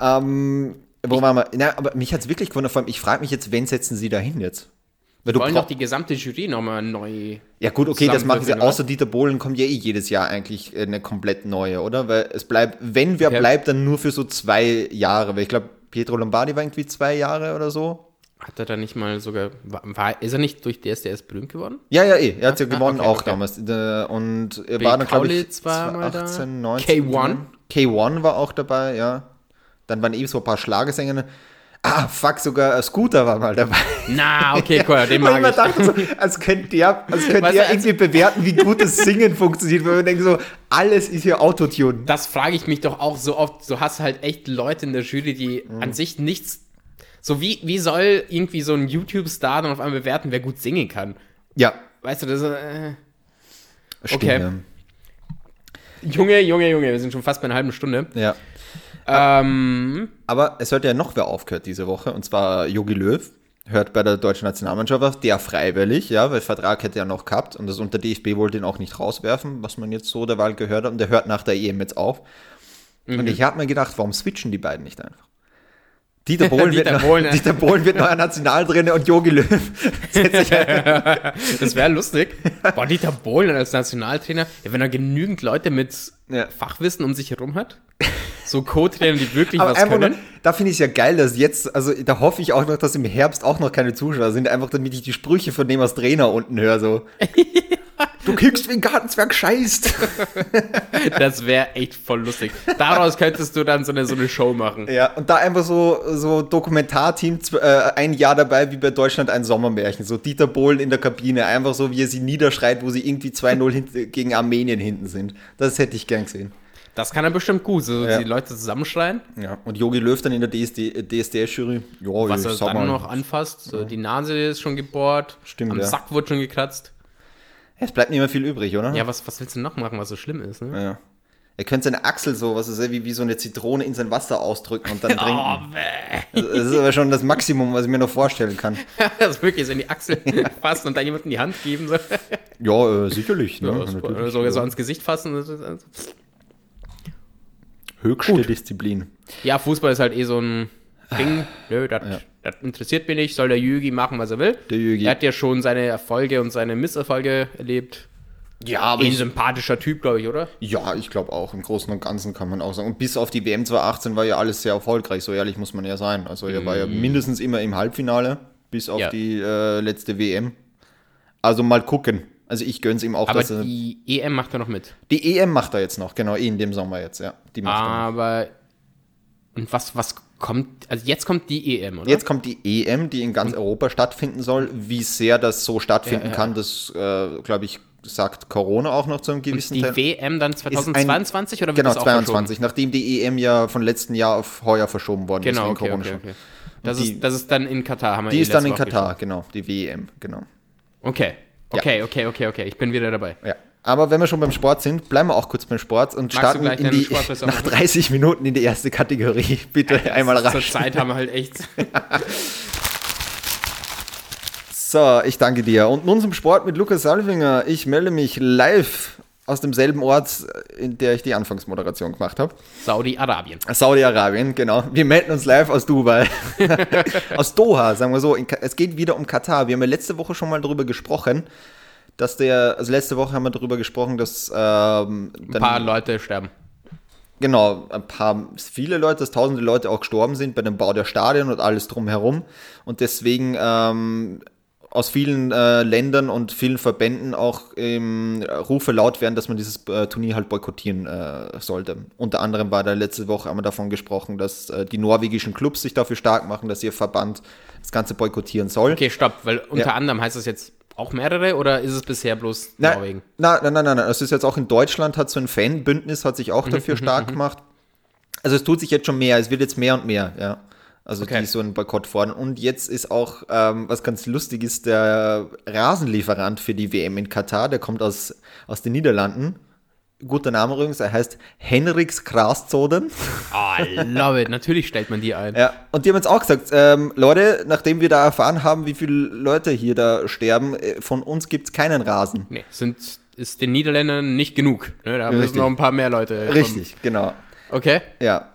Ähm, wo waren wir? Na, aber mich hat es wirklich gewundert, vor allem, ich frage mich jetzt, wen setzen sie da hin jetzt? Weil Wir wollen doch die gesamte Jury nochmal neu. Ja gut, okay, das machen sie. oder? Außer Dieter Bohlen kommt ja eh jedes Jahr eigentlich äh, eine komplett neue, oder? Weil es bleibt, wenn wer Ja. bleibt, dann nur für so zwei Jahre. Weil ich glaube, Pietro Lombardi war irgendwie zwei Jahre oder so. Hat er da nicht mal sogar. War, ist er nicht durch DSDS berühmt geworden? Ja, ja, eh. Er hat ja Ah, gewonnen okay, auch okay. damals. Äh, Und er war dann, glaube ich, Kaulitz war mal da. 18, 19. K1. K1 war auch dabei, ja. Dann waren eben so ein paar Schlagersängerinnen. Ah, fuck, sogar Scooter war mal dabei. Na, okay, cool, den [laughs] mag ich. dachte so, als könnte der, als könnte Weißt du, irgendwie bewerten, wie gut das Singen funktioniert, weil man denkt so, alles ist hier Autotune. Das frage ich mich doch auch so oft. So hast halt echt Leute in der Jury, die Mhm. an sich nichts. So wie, wie soll irgendwie so ein YouTube-Star dann auf einmal bewerten, wer gut singen kann? Ja, Weißt du, das ist. Äh, stimmt. Okay. Junge, Junge, Junge, wir sind schon fast bei einer halben Stunde. Ja. Ähm, Aber es hört ja noch wer aufgehört diese Woche, und zwar Jogi Löw. Hört bei der deutschen Nationalmannschaft auf, der freiwillig, ja, weil Vertrag hätte er noch gehabt und das unter DFB wollte ihn auch nicht rauswerfen, was man jetzt so derweil gehört hat. Und der hört nach der EM jetzt auf. Und ich habe mir gedacht, warum switchen die beiden nicht einfach? Dieter Bohlen, [laughs] Dieter wird, Bohlen. Dieter Bohlen wird neuer Nationaltrainer und Jogi Löw [laughs] setzt sich [laughs] das wäre lustig. Boah, Dieter Bohlen als Nationaltrainer, ja, wenn er genügend Leute mit Ja. Fachwissen um sich herum hat. So Co-Trainer, die wirklich Aber was können. da finde ich es ja geil, dass jetzt, also da hoffe ich auch noch, dass im Herbst auch noch keine Zuschauer sind, einfach damit ich die Sprüche von dem als Trainer unten höre, so. [laughs] Du kickst wie ein Gartenzwerg scheißt. [laughs] Das wäre echt voll lustig. Daraus könntest du dann so eine, so eine Show machen. Ja, und da einfach so, so Dokumentarteam, äh, ein Jahr dabei, wie bei Deutschland ein Sommermärchen. So Dieter Bohlen in der Kabine, einfach so, wie er sie niederschreit, wo sie irgendwie 2-0 hint- gegen Armenien hinten sind. Das hätte ich gern gesehen. Das kann er bestimmt gut, so Ja. die Leute zusammenschreien. Ja, und Jogi Löw dann in der DSD, DSDS-Jury. Ja, Was er dann mal, noch anfasst. So, die Nase ist schon gebohrt. Stimmt, Am ja. Sack wurde schon gekratzt. Es bleibt nicht mehr viel übrig, oder? Ja, was, was willst du noch machen, was so schlimm ist? Ne? Ja. Er könnte seine Achsel so, was ist wie, wie so eine Zitrone in sein Wasser ausdrücken und dann [laughs] Oh, trinken. bäh. Das ist aber schon das Maximum, was ich mir noch vorstellen kann. [laughs] das ist wirklich so in die Achsel [laughs] fassen und dann jemandem die Hand geben. So. Ja, äh, sicherlich. Ne? Ja, sogar so ans Gesicht fassen. Höchste Disziplin. Ja, Fußball ist halt eh so ein Ding. Nö, das das interessiert mich nicht. Soll der Jügi machen, was er will. Der Jügi. Er hat ja schon seine Erfolge und seine Misserfolge erlebt. Ja, aber Ein ich, sympathischer Typ, glaube ich, oder? ja, ich glaube auch. Im Großen und Ganzen kann man auch sagen. Und bis auf die WM 2018 war ja alles sehr erfolgreich. So ehrlich muss man ja sein. Also er war ja mindestens immer im Halbfinale, bis auf Ja. die äh, letzte WM. Also mal gucken. Also ich gönn's ihm auch, Aber dass er, die EM macht er noch mit. die EM macht er jetzt noch, genau, eh in dem Sommer jetzt, ja. Die macht er. Aber. Und was, was kommt. Also jetzt kommt die EM, oder? Jetzt kommt die EM, die in ganz Europa stattfinden soll. Wie sehr das so stattfinden Ja, ja. kann, das, äh, glaube ich, sagt Corona auch noch zu einem gewissen die Teil. WM dann Ist ein- 2022 oder wird Genau, das auch verschoben? 22, nachdem die EM ja von letzten Jahr auf heuer verschoben worden Genau, ist. wegen okay, Corona okay, okay. Das, die- ist, das ist dann in Katar, haben wir Die eh ist dann in Katar, genau, die WM, genau. gesprochen. Okay. Okay, okay, okay, okay. Ich bin wieder dabei. Ja. Aber wenn wir schon beim Sport sind, bleiben wir auch kurz beim Sport und du starten in die, [laughs] nach 30 Minuten in die erste Kategorie. [laughs] Bitte einmal Zur rasch. Zeit haben wir halt echt. [laughs] So, ich danke dir. Und nun zum Sport mit Lukas Salvinger. Ich melde mich live aus demselben Ort, in der ich die Anfangsmoderation gemacht habe. Saudi-Arabien. Saudi-Arabien, genau. Wir melden uns live aus Dubai. [laughs] aus Doha, sagen wir so. Es geht wieder um Katar. Wir haben ja letzte Woche schon mal darüber gesprochen, dass der, also letzte Woche haben wir darüber gesprochen, dass ähm, Ein paar Leute sterben. genau, ein paar, viele Leute, dass tausende Leute auch gestorben sind bei dem Bau der Stadien und alles drumherum. Und deswegen ähm, aus vielen äh, Ländern und vielen Verbänden auch ähm, Rufe laut werden, dass man dieses äh, Turnier halt boykottieren äh, sollte. Unter anderem war da letzte Woche wir davon gesprochen, dass äh, die norwegischen Clubs sich dafür stark machen, dass ihr Verband das Ganze boykottieren soll. Okay, stopp, weil unter Ja. anderem heißt das jetzt auch mehrere oder ist es bisher bloß Nein, Norwegen? Nein, nein, nein, nein. Es ist jetzt auch in Deutschland, hat so ein Fanbündnis, hat sich auch Mhm, dafür stark gemacht. Also es tut sich jetzt schon mehr, es wird jetzt mehr und mehr, ja. Also Okay. die so einen Boykott fordern. Und jetzt ist auch, ähm, was ganz lustig ist, der Rasenlieferant für die WM in Katar, der kommt aus, aus den Niederlanden. Guter Name übrigens, er heißt Henriks Kraszoden. Oh, I love it. Natürlich stellt man die ein. Ja, und die haben jetzt auch gesagt, ähm, Leute, nachdem wir da erfahren haben, wie viele Leute hier da sterben, äh, von uns gibt es keinen Rasen. Nee, sind, ist den Niederländern nicht genug. Ne? Da müssen Richtig. noch ein paar mehr Leute. kommen. Richtig, genau. Okay. Ja,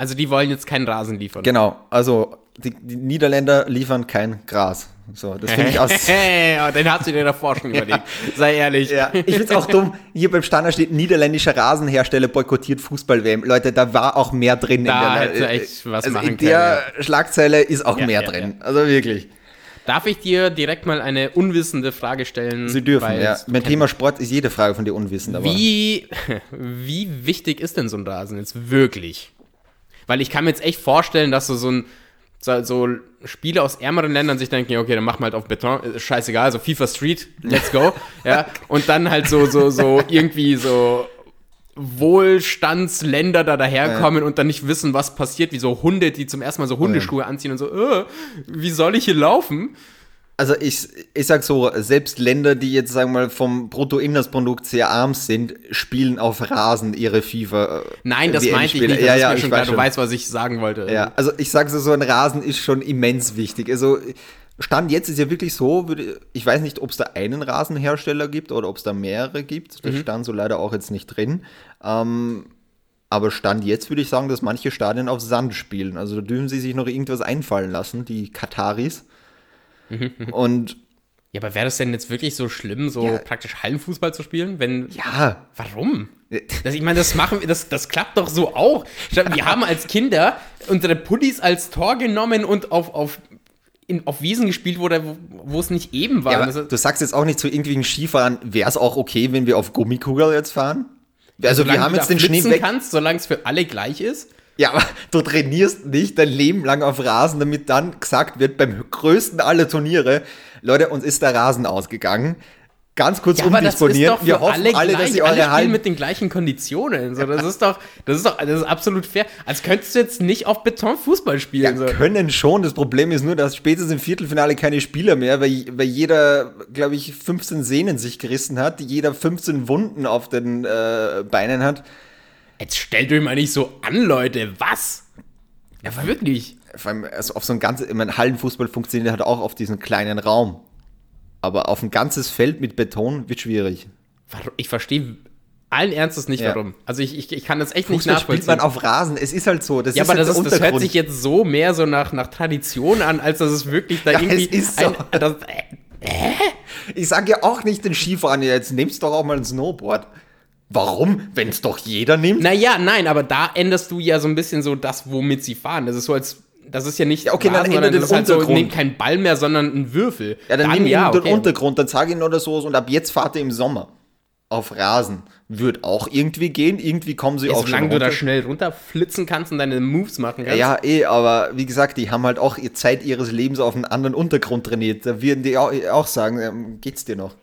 Also die wollen jetzt keinen Rasen liefern. genau. Also die, die Niederländer liefern kein Gras. So, das finde ich aus. [laughs] oh, den hast du dir davor schon überlegt. Sei ehrlich. Ja, ich finde es auch dumm. Hier beim Standard steht, niederländischer Rasenhersteller boykottiert Fußball-WM. Leute, da war auch mehr drin. Da in hätte der, echt was also machen in der Schlagzeile ist auch Ja, mehr ja, drin. Also wirklich. Darf ich dir direkt mal eine unwissende Frage stellen? Sie dürfen, ja. kennst- Thema Sport ist jede Frage von dir unwissend. Aber Wie, [laughs] wie wichtig ist denn so ein Rasen jetzt wirklich? Weil ich kann mir jetzt echt vorstellen, dass so, so ein so, so Spiele aus ärmeren Ländern sich denken, ja, okay, dann machen wir halt auf Beton, ist scheißegal, so FIFA Street, let's go. [laughs] ja, und dann halt so, so, so irgendwie so Wohlstandsländer da daherkommen und dann nicht wissen, was passiert, wie so Hunde, die zum ersten Mal so Hundeschuhe anziehen und so, äh, wie soll ich hier laufen? Also ich, ich sag so, selbst Länder, die jetzt, sagen wir mal, vom Bruttoinlandsprodukt sehr arm sind, spielen auf Rasen ihre FIFA. äh, Nein, das meinte ich nicht, Ja, ja, ich schon klar, du schon. weißt, was ich sagen wollte. Ja, also ich sage so, so ein Rasen ist schon immens wichtig. Also Stand jetzt ist ja wirklich so, würde, ich weiß nicht, ob es da einen Rasenhersteller gibt oder ob es da mehrere gibt. Das stand so leider auch jetzt nicht drin. Ähm, aber Stand jetzt würde ich sagen, dass manche Stadien auf Sand spielen. Also da dürfen sie sich noch irgendwas einfallen lassen, die Kataris. Und Ja, aber wäre das denn jetzt wirklich so schlimm, so Ja. praktisch Hallenfußball zu spielen? Wenn. ja, Warum? Das, ich meine, das machen wir, das, das klappt doch so auch. Wir haben als Kinder unsere Pullis als Tor genommen und auf, auf, in, auf Wiesen gespielt, wo, da, wo, wo es nicht eben war. ja ist- du sagst jetzt auch nicht zu irgendwelchen Skifahren, wäre es auch okay, wenn wir auf Gummikugel jetzt fahren? Also wir solange haben jetzt den Schnee weg. kannst, solange es für alle gleich ist. Ja, aber du trainierst nicht dein Leben lang auf Rasen, damit dann gesagt wird, beim größten aller Turniere, Leute, uns ist der Rasen ausgegangen. Ganz kurz Ja, umdisponieren. Wir hoffen alle, alle, gleich, dass sie alle eure spielen Hallen... mit den gleichen Konditionen. So, das ist doch, das ist doch, das ist absolut fair. Als könntest du jetzt nicht auf Beton Fußball Ja, spielen. so. können schon. Das Problem ist nur, dass spätestens im Viertelfinale keine Spieler mehr, weil, weil jeder, glaube ich, 15 Sehnen sich gerissen hat, jeder 15 Wunden auf den äh, Beinen hat. Jetzt stellt euch mal nicht so an, Leute. Was? Ja, wirklich. Vor allem also auf so ein ganzes, ich meine, Hallenfußball funktioniert halt auch auf diesen kleinen Raum. Aber auf ein ganzes Feld mit Beton wird schwierig. Ich verstehe allen Ernstes nicht, Ja. warum. Also ich, ich, ich kann das echt nicht Fußball spielt nachvollziehen. man auf Rasen. Es ist halt so. Das ja, ist aber halt das, ist, das hört sich jetzt so mehr so nach, nach Tradition an, als dass es wirklich da Ja, irgendwie. es ist so. ein, das, Ich sage ja auch nicht den Skifahren, ja, jetzt nimmst doch auch mal ein Snowboard. Warum? Wenn es doch jeder nimmt. naja, nein, aber da änderst du ja so ein bisschen so das, womit sie fahren. Das ist so als. Das ist ja nicht. Ja, okay, dann Rasen, ändert sondern den das ist halt so, Untergrund. nehmt keinen Ball mehr, sondern einen Würfel. Ja, dann, nimm ja, ihm den okay. Untergrund, dann sag ihn oder so und ab jetzt fahrt ihr im Sommer auf Rasen. Wird auch irgendwie gehen, irgendwie kommen sie Ja, auch solange du da runter. schnell runterflitzen kannst und deine Moves machen kannst. Ja, eh, aber wie gesagt, die haben halt auch ihr Zeit ihres Lebens auf einen anderen Untergrund trainiert. Da würden die auch, auch sagen, ähm, geht's dir noch?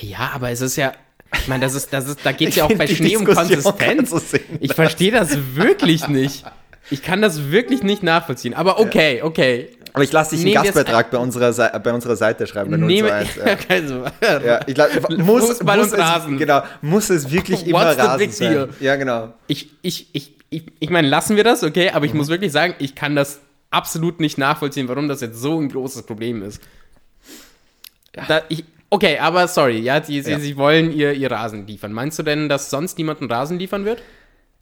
Ja, aber es ist ja. Ich meine, das ist, das ist, da geht es ja auch bei Schnee um Konsistenz. so. Ich verstehe das wirklich nicht. Ich kann das wirklich nicht nachvollziehen. Aber okay, okay. Aber ich lasse dich einen Gastbeitrag bei unserer, Sei- bei unserer Seite schreiben, bei 0 Nehme, zu 1. Ja. [laughs] also, Ja, ich glaub, muss, Fußball muss und Rasen. Es, genau, muss es wirklich immer What's Rasen sein. deal? Ja, genau. ich, ich, ich, ich, ich meine, lassen wir das, okay? Aber ich Mhm. muss wirklich sagen, ich kann das absolut nicht nachvollziehen, warum das jetzt so ein großes Problem ist. Da, ich, okay, aber sorry, ja, die, sie, Ja. sie wollen ihr, ihr Rasen liefern. Meinst du denn, dass sonst niemand einen Rasen liefern wird?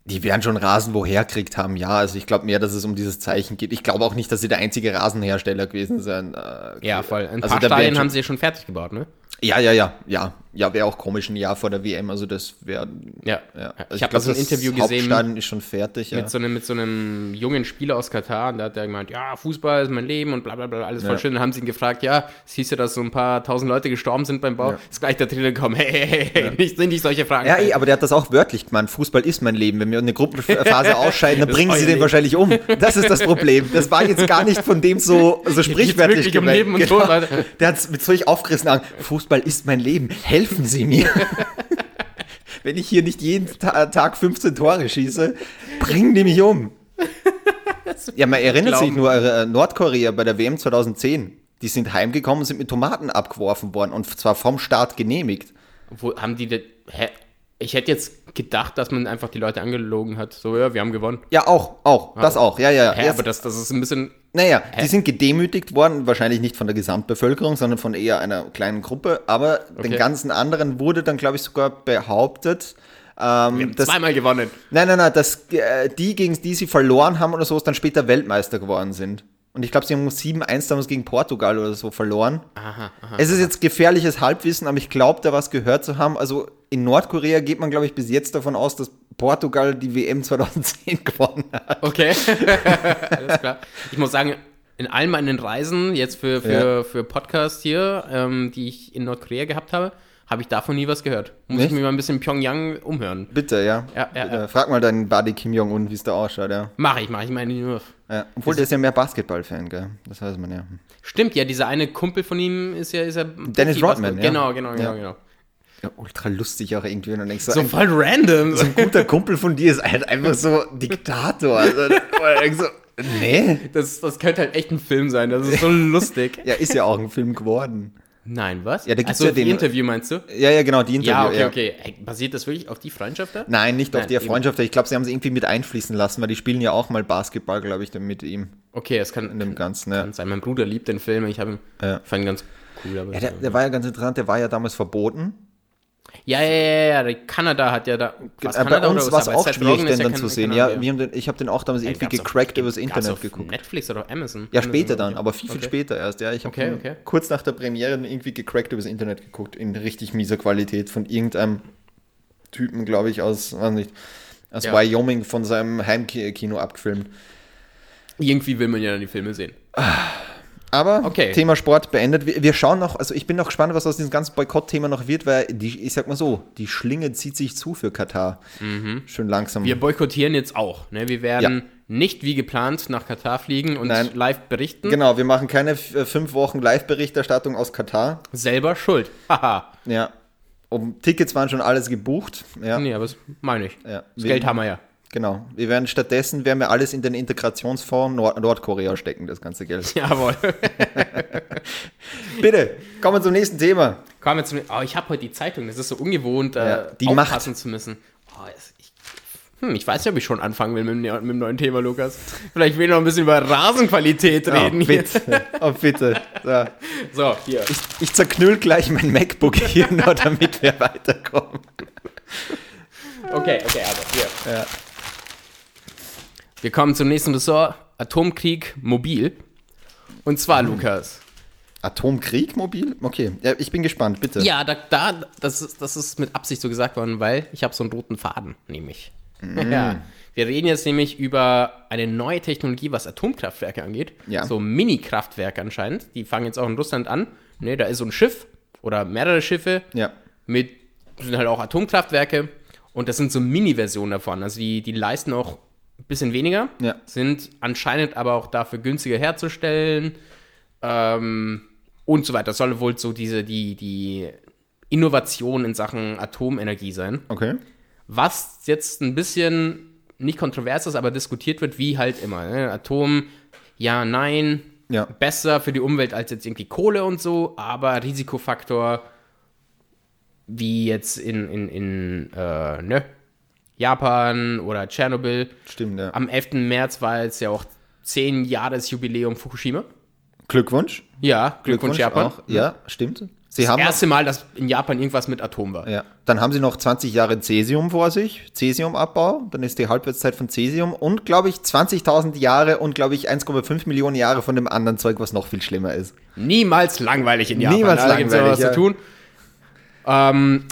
Die werden schon Rasen woher kriegt haben, ja. Also ich glaube mehr, dass es um dieses Zeichen geht. Ich glaube auch nicht, dass sie der einzige Rasenhersteller gewesen sind. Äh, Ja, voll. Ein Also paar Stadien haben sie ja schon fertig gebaut, ne? Ja, ja, ja, ja. Ja, wäre auch komisch ein Jahr vor der WM. Also das wäre. Ja. Ja. Ich habe so ein Interview gesehen Hauptstadion ist schon fertig. Ja. mit, so einem, mit so einem jungen Spieler aus Katar und da hat er gemeint, ja, Fußball ist mein Leben und bla bla bla, alles voll Ja. schön. Dann haben sie ihn gefragt, ja, es hieß ja, dass so ein paar tausend Leute gestorben sind beim Bau. Ist gleich der Trainer gekommen, [laughs] hey, hey, hey, hey, nicht, sind nicht solche Fragen. Ja, eh, aber der hat das auch wörtlich gemeint. Fußball ist mein Leben. Wenn wir eine Gruppenphase [laughs] ausscheiden, dann Das bringen sie den Leben. wahrscheinlich um. Das ist das Problem. Das war jetzt gar nicht von dem so, so sprichwörtlich wirklich um gemeint. Leben und Tod, Leute. Der hat es mit solch aufgerissen. Fußball ist mein Leben. Helfen Sie mir. [laughs] Wenn ich hier nicht jeden Ta Tag 15 Tore schieße, bringen die mich um. Ja, man erinnert glauben. sich nur, äh, Nordkorea bei der WM 2010, die sind heimgekommen und sind mit Tomaten abgeworfen worden und zwar vom Staat genehmigt. Wo haben die denn, hä? Ich hätte jetzt gedacht, dass man einfach die Leute angelogen hat. So, ja, wir haben gewonnen. Ja, auch, auch, das auch, ja, ja. Hä, Erst- aber das, das ist ein bisschen, Naja, die sind gedemütigt worden, wahrscheinlich nicht von der Gesamtbevölkerung, sondern von eher einer kleinen Gruppe, aber den Okay. ganzen anderen wurde dann, glaube ich, sogar behauptet, ähm, dass, zweimal gewonnen. nein, nein, nein, dass äh, die, gegen die sie verloren haben oder so, dann später Weltmeister geworden sind. Und ich glaube, sie haben 7-1 damals gegen Portugal oder so verloren. Aha, aha. Es ist jetzt gefährliches Halbwissen, aber ich glaube, da was gehört zu haben. Also in Nordkorea geht man, glaube ich, bis jetzt davon aus, dass Portugal die WM 2010 [laughs] gewonnen hat. Okay, [laughs] alles klar. Ich muss sagen, in all meinen Reisen jetzt für, für, Ja. für Podcast hier, ähm, die ich in Nordkorea gehabt habe, habe ich davon nie was gehört. Muss Nicht? ich mir mal ein bisschen Pyongyang umhören. Bitte, ja. Ja, ja, ja. Frag mal deinen Buddy Kim Jong-un, wie es da ausschaut, ja. Mache ich, mache ich meine nur. Ja. Obwohl, der ist ja mehr Basketball-Fan, gell? Das weiß man ja. Stimmt, ja, dieser eine Kumpel von ihm ist ja, ist ja Dennis Rodman, ja. Genau, genau, genau, Ja. genau. ja. Ultra lustig auch irgendwie. Und dann denkst du, So ein, voll random. so ein guter Kumpel von dir ist halt einfach so Diktator. Also, [laughs] denkst du, nee. Das, das könnte halt echt ein Film sein, das ist so lustig. Ja, ist ja auch ein Film geworden. Nein, was? Ja, da gibt's Achso, ja die den- Interview meinst du? Ja, ja, genau, die Interview. Ja, okay, ja. okay. Ey, basiert das wirklich auf die Freundschaft da? Nein, nicht auf Nein, der eben. Freundschaft. Ich glaube, sie haben sie irgendwie mit einfließen lassen, weil die spielen ja auch mal Basketball, glaube ich, dann mit ihm Okay, es kann, in dem Ganzen. Ja. kann sein. Mein Bruder liebt den Film, ich habe ihn, Ja. fand ihn ganz cool. Aber Ja, der, der war ja ganz interessant, der war ja damals verboten. Ja, ja, ja, ja, Kanada hat ja da. was, Äh, Bei Kanada uns oder war es auch schwierig, den dann zu sehen. kein Ja, wir haben den, ich habe den auch damals Ey, irgendwie gecrackt übers Internet geguckt. Netflix oder Amazon? Ja, Amazon später oder dann, so. aber viel, viel Okay. später erst. Ja, ich habe Okay, okay. kurz nach der Premiere dann irgendwie gecrackt übers Internet geguckt, in richtig mieser Qualität von irgendeinem Typen, glaube ich, aus, weiß nicht, aus Ja. Wyoming von seinem Heimkino abgefilmt. Irgendwie will man ja dann die Filme sehen. Aber Okay. Thema Sport beendet. Wir, wir schauen noch, also ich bin noch gespannt, was aus diesem ganzen Boykott-Thema noch wird, weil die, ich sag mal so, die Schlinge zieht sich zu für Katar. Schön langsam. Wir boykottieren jetzt auch. Ne? Wir werden Ja. nicht wie geplant nach Katar fliegen und Nein. live berichten. Genau, wir machen keine äh, fünf Wochen Live-Berichterstattung aus Katar. Selber schuld. [laughs] Haha. Ja. Um, Tickets waren schon alles gebucht. Ja. nee, aber das meine ich. Ja. Das Geld haben wir ja. Genau. Wir werden stattdessen werden wir alles in den Integrationsfonds Nord Nordkorea stecken, das ganze Geld. [laughs] Jawohl. [laughs] Bitte, kommen wir zum nächsten Thema. Kommen wir zum. Oh, ich habe heute die Zeitung. Das ist so ungewohnt, Ja, äh, die aufpassen zu müssen. Oh, ich, hm, ich weiß nicht, ob ich schon anfangen will mit, dem- mit dem neuen Thema, Lukas. Vielleicht will ich noch ein bisschen über Rasenqualität reden. Oh, hier. bitte. Oh, bitte. [laughs] So. So, hier. Ich, ich zerknüll gleich mein MacBook hier nur, damit wir weiterkommen. Okay, okay, also hier. Ja. Wir kommen zum nächsten Ressort. Atomkrieg mobil. Und zwar, Mhm. Lukas. Atomkrieg mobil? Okay, ja, ich bin gespannt, bitte. Ja, da, da das, ist, das ist mit Absicht so gesagt worden, weil ich habe so einen roten Faden, nämlich. Mhm. Ja. Wir reden jetzt nämlich über eine neue Technologie, was Atomkraftwerke angeht. Ja. So Mini-Kraftwerke anscheinend. Die fangen jetzt auch in Russland an. Ne, da ist so ein Schiff oder mehrere Schiffe Ja. mit, sind halt auch Atomkraftwerke. Und das sind so Mini-Versionen davon. Also die, die leisten auch bisschen weniger, Ja. sind anscheinend aber auch dafür günstiger herzustellen ähm, und so weiter. Das soll wohl so diese, die, die Innovation in Sachen Atomenergie sein. Okay. Was jetzt ein bisschen nicht kontrovers ist, aber diskutiert wird, wie halt immer. Ne? Atom, ja, nein, Ja. besser für die Umwelt als jetzt irgendwie Kohle und so, aber Risikofaktor wie jetzt in, in, in äh, ne? Japan oder Tschernobyl. Stimmt, ja. Am 11. März war jetzt ja auch 10 Jahresjubiläum Fukushima. Glückwunsch. Ja, Glückwunsch, Japan. Auch. Ja, stimmt. Sie Das haben erste Mal, dass in Japan irgendwas mit Atom war. ja. Dann haben sie noch 20 Jahre Cäsium vor sich, Cäsiumabbau, dann ist die Halbwertszeit von Cäsium und glaube ich 20.000 Jahre und glaube ich 1,5 Millionen Jahre von dem anderen Zeug, was noch viel schlimmer ist. Niemals langweilig in Japan. Niemals da gibt's ja langweilig, was ja. zu tun. Ähm,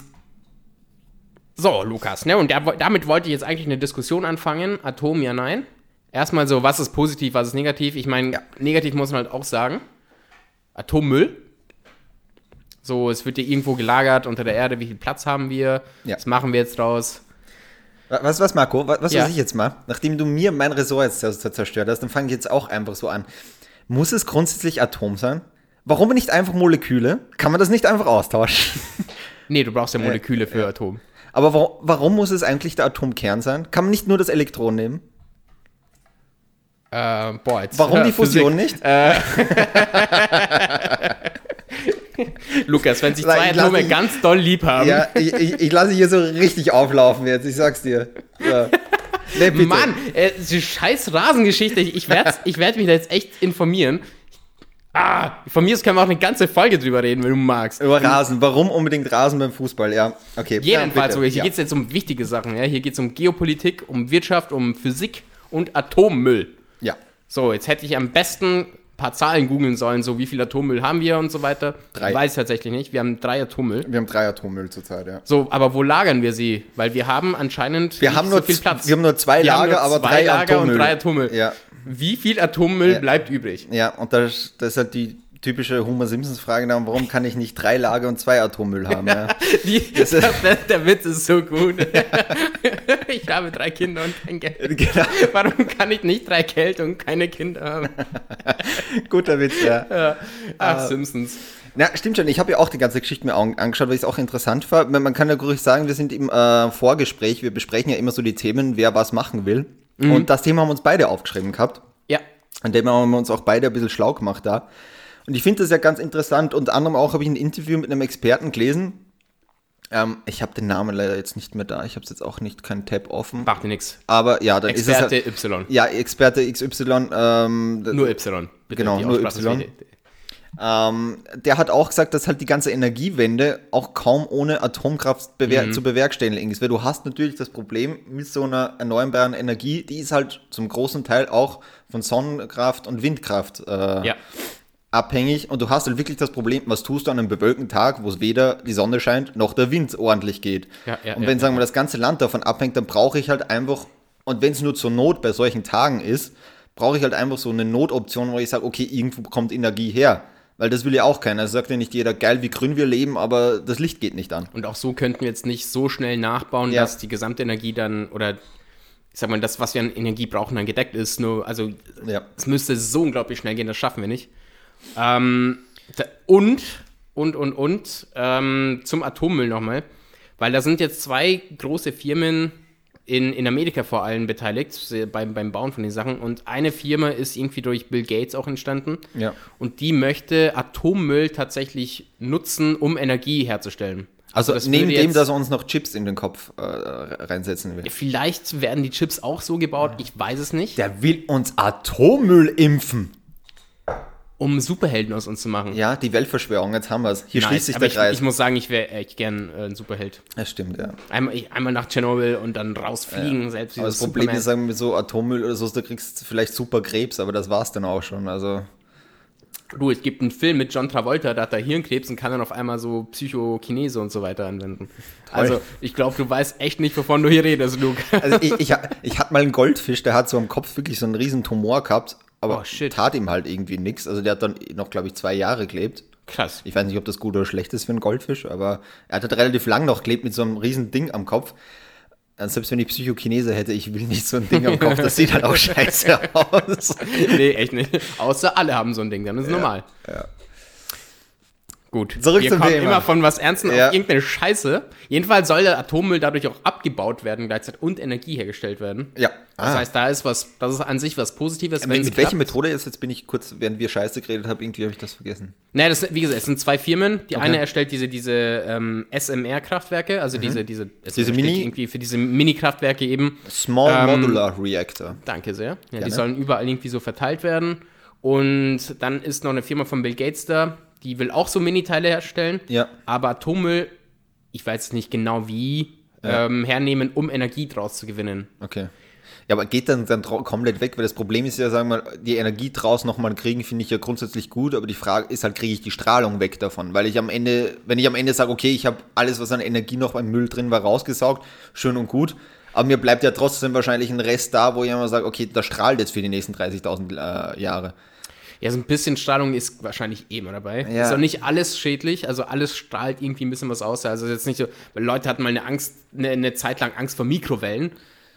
so, Lukas, ne? Und der, damit wollte ich jetzt eigentlich eine Diskussion anfangen. Atom, ja, nein. Erstmal so, was ist positiv, was ist negativ? Ich meine, negativ muss man halt auch sagen. Atommüll. So, es wird ja irgendwo gelagert unter der Erde. Wie viel Platz haben wir? Ja. Was machen wir jetzt draus? Was, was Marco, was, was Ja. was ich jetzt mal, nachdem du mir mein Ressort jetzt zer- zerstört hast, dann fange ich jetzt auch einfach so an. Muss es grundsätzlich Atom sein? Warum nicht einfach Moleküle? Kann man das nicht einfach austauschen? Nee, du brauchst ja Moleküle für Atom. Aber warum, warum muss es eigentlich der Atomkern sein? Kann man nicht nur das Elektron nehmen? Äh, boah, jetzt, Warum [laughs] die Physik. Fusion nicht? [laughs] Lukas, wenn sich zwei ich Atome dich- ganz doll lieb haben. Ja, ich, ich, ich lasse hier so richtig auflaufen jetzt, ich sag's dir. Ja. Nee. Mann, äh, scheiß Rasengeschichte. Ich, ich werde ich werd mich da jetzt echt informieren. Ah, von mir aus können wir auch eine ganze Folge drüber reden, wenn du magst. Über Rasen. Warum unbedingt Rasen beim Fußball? Ja, okay. Jedenfalls, ja, sogar. hier ja. geht es jetzt um wichtige Sachen. Ja? Hier geht es um Geopolitik, um Wirtschaft, um Physik und Atommüll. Ja, So, jetzt hätte ich am besten ein paar Zahlen googeln sollen, so wie viel Atommüll haben wir und so weiter. Drei. Weiß ich tatsächlich nicht. Wir haben drei Atommüll. wir haben drei Atommüll zurzeit, ja. So, aber wo lagern wir sie? Weil wir haben anscheinend Wir haben, so nur, viel Platz. wir haben nur zwei Wir Lager, nur aber zwei drei Lager Atommüll. und drei Atommüll. Ja, Wie viel Atommüll Ja. bleibt übrig? ja und das, das ist halt die typische Homer Simpsons-Frage, dann, warum kann ich nicht drei Lager und zwei Atommüll haben? Ja. [laughs] Die, Das ist- [laughs] der, der Witz ist so gut. [laughs] ich habe drei Kinder und kein Geld. genau, Warum kann ich nicht drei Geld und keine Kinder haben? guter Witz, ja. Ach, Simpsons. Na, stimmt schon. Ich habe ja auch die ganze Geschichte mir an- angeschaut, weil ich es auch interessant fand. Man man kann ja ruhig sagen, wir sind im äh, Vorgespräch, wir besprechen ja immer so die Themen, wer was machen will. Und das Thema haben wir uns beide aufgeschrieben gehabt. Ja. An dem haben wir uns auch beide ein bisschen schlau gemacht da. Und ich finde das ja ganz interessant. Unter anderem auch habe ich ein Interview mit einem Experten gelesen. Ähm, ich habe den Namen leider jetzt nicht mehr da. Ich habe es jetzt auch nicht, kein Tab offen. Macht dir nichts. Aber ja, dann Experte ist es halt, Y. Ja, Experte XY. Ähm, Nur Y. Genau, nur Y. Ähm, der hat auch gesagt, dass halt die ganze Energiewende auch kaum ohne Atomkraft bewer zu bewerkstelligen ist. Weil du hast natürlich das Problem mit so einer erneuerbaren Energie, die ist halt zum großen Teil auch von Sonnenkraft und Windkraft äh, Ja. abhängig. Und du hast halt wirklich das Problem, was tust du an einem bewölkten Tag, wo es weder die Sonne scheint, noch der Wind ordentlich geht. Ja, ja, und wenn, sagen wir, das ganze Land davon abhängt, dann brauche ich halt einfach, und wenn es nur zur Not bei solchen Tagen ist, brauche ich halt einfach so eine Notoption, wo ich sage, okay, irgendwo kommt Energie her. Weil das will ja auch keiner. Es sagt ja nicht jeder, geil, wie grün wir leben, aber das Licht geht nicht an. Und auch so könnten wir jetzt nicht so schnell nachbauen, Ja. dass die gesamte Energie dann, oder ich sag mal, das, was wir an Energie brauchen, dann gedeckt ist. Nur, also Ja. es müsste so unglaublich schnell gehen, das schaffen wir nicht. Ähm, und, und, und, und, ähm, zum Atommüll nochmal. Weil da sind jetzt zwei große Firmen in, in Amerika vor allem beteiligt, beim, beim Bauen von den Sachen. Und eine Firma ist irgendwie durch Bill Gates auch entstanden. Ja. Und die möchte Atommüll tatsächlich nutzen, um Energie herzustellen. Also, das neben dem, dass er uns noch Chips in den Kopf äh, reinsetzen will. Vielleicht werden die Chips auch so gebaut, ich weiß es nicht, Der will uns Atommüll impfen. Um Superhelden aus uns zu machen. Ja, die Weltverschwörung, jetzt haben wir es. Hier Nice. schließt sich der ich, Kreis. ich muss sagen, ich wäre echt gern äh, ein Superheld. das stimmt, ja. Einmal, ich, einmal nach Tschernobyl und dann rausfliegen, selbst wie Aber das Problem Superman. ist, sagen wir so Atommüll oder so, da kriegst du vielleicht super Krebs, aber das war's dann auch schon. Also, Du, es gibt einen Film mit John Travolta, da hat er Hirnkrebs und kann dann auf einmal so Psychokinese und so weiter anwenden. Also, ich glaube, du weißt echt nicht, wovon du hier redest, Luke. also ich, [laughs] ich, ich hatte mal einen Goldfisch, der hat so am Kopf wirklich so einen riesen Tumor gehabt, aber Oh, tat ihm halt irgendwie nichts. Also der hat dann noch, glaube ich, zwei Jahre gelebt. Krass. Ich weiß nicht, ob das gut oder schlecht ist für einen Goldfisch, aber er hat halt relativ lang noch gelebt mit so einem riesen Ding am Kopf. Also selbst wenn ich Psychokinese hätte, ich will nicht so ein Ding am Kopf, das sieht halt auch [laughs] scheiße aus. nee, echt nicht. Außer alle haben so ein Ding, dann ist es normal. ja. Gut. Zurück Wir zum kommen Thema. immer von was Ernstem Ja. auf irgendeine Scheiße. Jedenfalls soll der Atommüll dadurch auch abgebaut werden gleichzeitig und Energie hergestellt werden. Ja. Das Ah. heißt, da ist was, das ist an sich was Positives. mit, mit welcher. Methode jetzt? Jetzt bin ich kurz, während wir Scheiße geredet haben, irgendwie habe ich das vergessen. Naja, das, wie gesagt, es sind zwei Firmen. Die Okay. eine erstellt diese, diese ähm, SMR-Kraftwerke, also diese, diese, es Mhm. Diese steht Mini- irgendwie für diese Mini-Kraftwerke eben. Small Ähm, Modular Reactor. Danke sehr. Ja, die sollen überall irgendwie so verteilt werden. Und dann ist noch eine Firma von Bill Gates da, die will auch so Miniteile herstellen. Ja. Aber Atommüll, ich weiß nicht genau wie, ähm, hernehmen, um Energie draus zu gewinnen. Okay. Ja, aber geht dann, dann komplett weg, weil das Problem ist ja, sagen wir mal, die Energie draus nochmal kriegen, finde ich ja grundsätzlich gut, aber die Frage ist halt, kriege ich die Strahlung weg davon? Weil ich am Ende, wenn ich am Ende sage, okay, ich habe alles, was an Energie noch beim Müll drin war, rausgesaugt, schön und gut, aber mir bleibt ja trotzdem wahrscheinlich ein Rest da, wo ich immer sage, okay, das strahlt jetzt für die nächsten 30.000 äh, Jahre. Ja, so ein bisschen Strahlung ist wahrscheinlich eh immer dabei. Ja. Ist auch nicht alles schädlich, also alles strahlt irgendwie ein bisschen was aus. Also jetzt nicht so, weil Leute hatten mal eine Angst, eine, eine Zeit lang Angst vor Mikrowellen.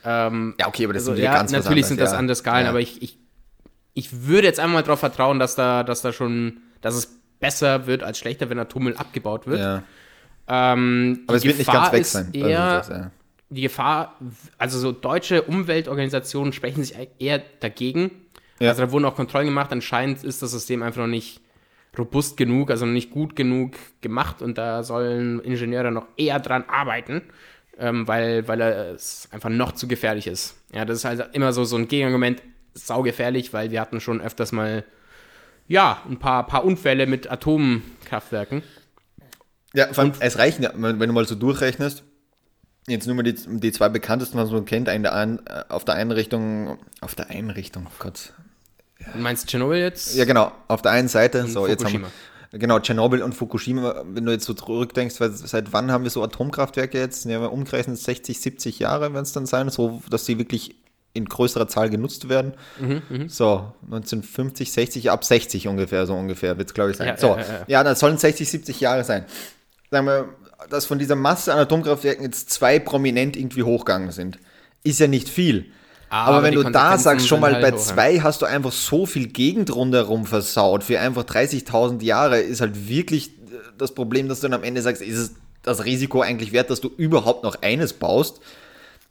Ähm, Ja, okay, aber das also, sind ja ganz natürlich sind das ja. andere Skalen, Ja. aber ich, ich, ich würde jetzt einmal darauf vertrauen, dass da, dass da schon, dass es besser wird als schlechter, wenn Atommüll abgebaut wird. Ja. Ähm, Aber es die wird nicht Gefahr ganz weg sein. Eher, Also das, ja. die Gefahr, also so deutsche Umweltorganisationen sprechen sich eher dagegen, Ja. Also da wurden auch Kontrollen gemacht. Anscheinend ist das System einfach noch nicht robust genug, also noch nicht gut genug gemacht und da sollen Ingenieure noch eher dran arbeiten, ähm, weil, weil es einfach noch zu gefährlich ist. Ja, das ist halt immer so, so ein Gegenargument, saugefährlich, weil wir hatten schon öfters mal, ja, ein paar, paar Unfälle mit Atomkraftwerken. Ja, vor allem, es reicht ja, wenn du mal so durchrechnest, jetzt nur mal die, die zwei bekanntesten, was man kennt, eine, äh, auf der Einrichtung, auf der Einrichtung, oh Gott. Du meinst Tschernobyl jetzt? Ja, genau, auf der einen Seite, und so, Fukushima. jetzt haben wir, genau, Tschernobyl und Fukushima, wenn du jetzt so zurückdenkst, seit wann haben wir so Atomkraftwerke jetzt? Ja, umgerechnet 60, 70 Jahre werden es dann sein, so, dass sie wirklich in größerer Zahl genutzt werden. Mhm, mh. So, 1950, 60, ab 60 ungefähr, so ungefähr wird es, glaube ich, sein. Ja, so, ja, ja, ja, das sollen 60, 70 Jahre sein. Sagen wir, dass von dieser Masse an Atomkraftwerken jetzt zwei prominent irgendwie hochgegangen sind, ist ja nicht viel. Aber, aber wenn du da sagst, schon mal halt bei hoch, zwei hast du einfach so viel Gegend rundherum versaut, für einfach 30.000 Jahre, ist halt wirklich das Problem, dass du dann am Ende sagst, ist es das Risiko eigentlich wert, dass du überhaupt noch eines baust?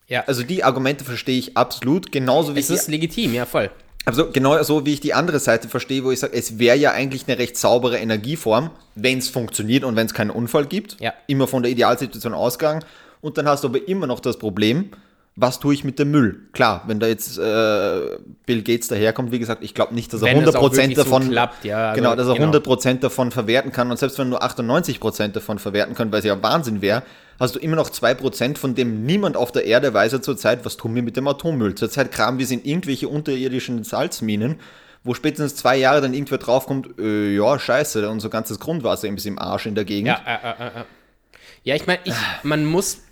Ja. Also die Argumente verstehe ich absolut, genauso wie es ist legitim, ja voll. Also genau so wie ich die andere Seite verstehe, wo ich sage, es wäre ja eigentlich eine recht saubere Energieform, wenn es funktioniert und wenn es keinen Unfall gibt. Ja. Immer von der Idealsituation ausgegangen. Und dann hast du aber immer noch das Problem, was tue ich mit dem Müll? Klar, wenn da jetzt äh, Bill Gates daherkommt, wie gesagt, ich glaube nicht, dass er wenn 100% davon so klappt, ja, genau, dass er genau. 100% davon verwerten kann und selbst wenn er nur 98% davon verwerten kann, weil es ja Wahnsinn wäre, hast du immer noch 2%, von dem niemand auf der Erde weiß ja zurzeit, was tun wir mit dem Atommüll. Zurzeit kramen wir es in irgendwelche unterirdischen Salzminen, wo spätestens zwei Jahre dann irgendwer draufkommt, äh, ja, scheiße, unser ganzes Grundwasser ist im Arsch in der Gegend. Ja, äh, äh, äh. äh. ja ich meine, man muss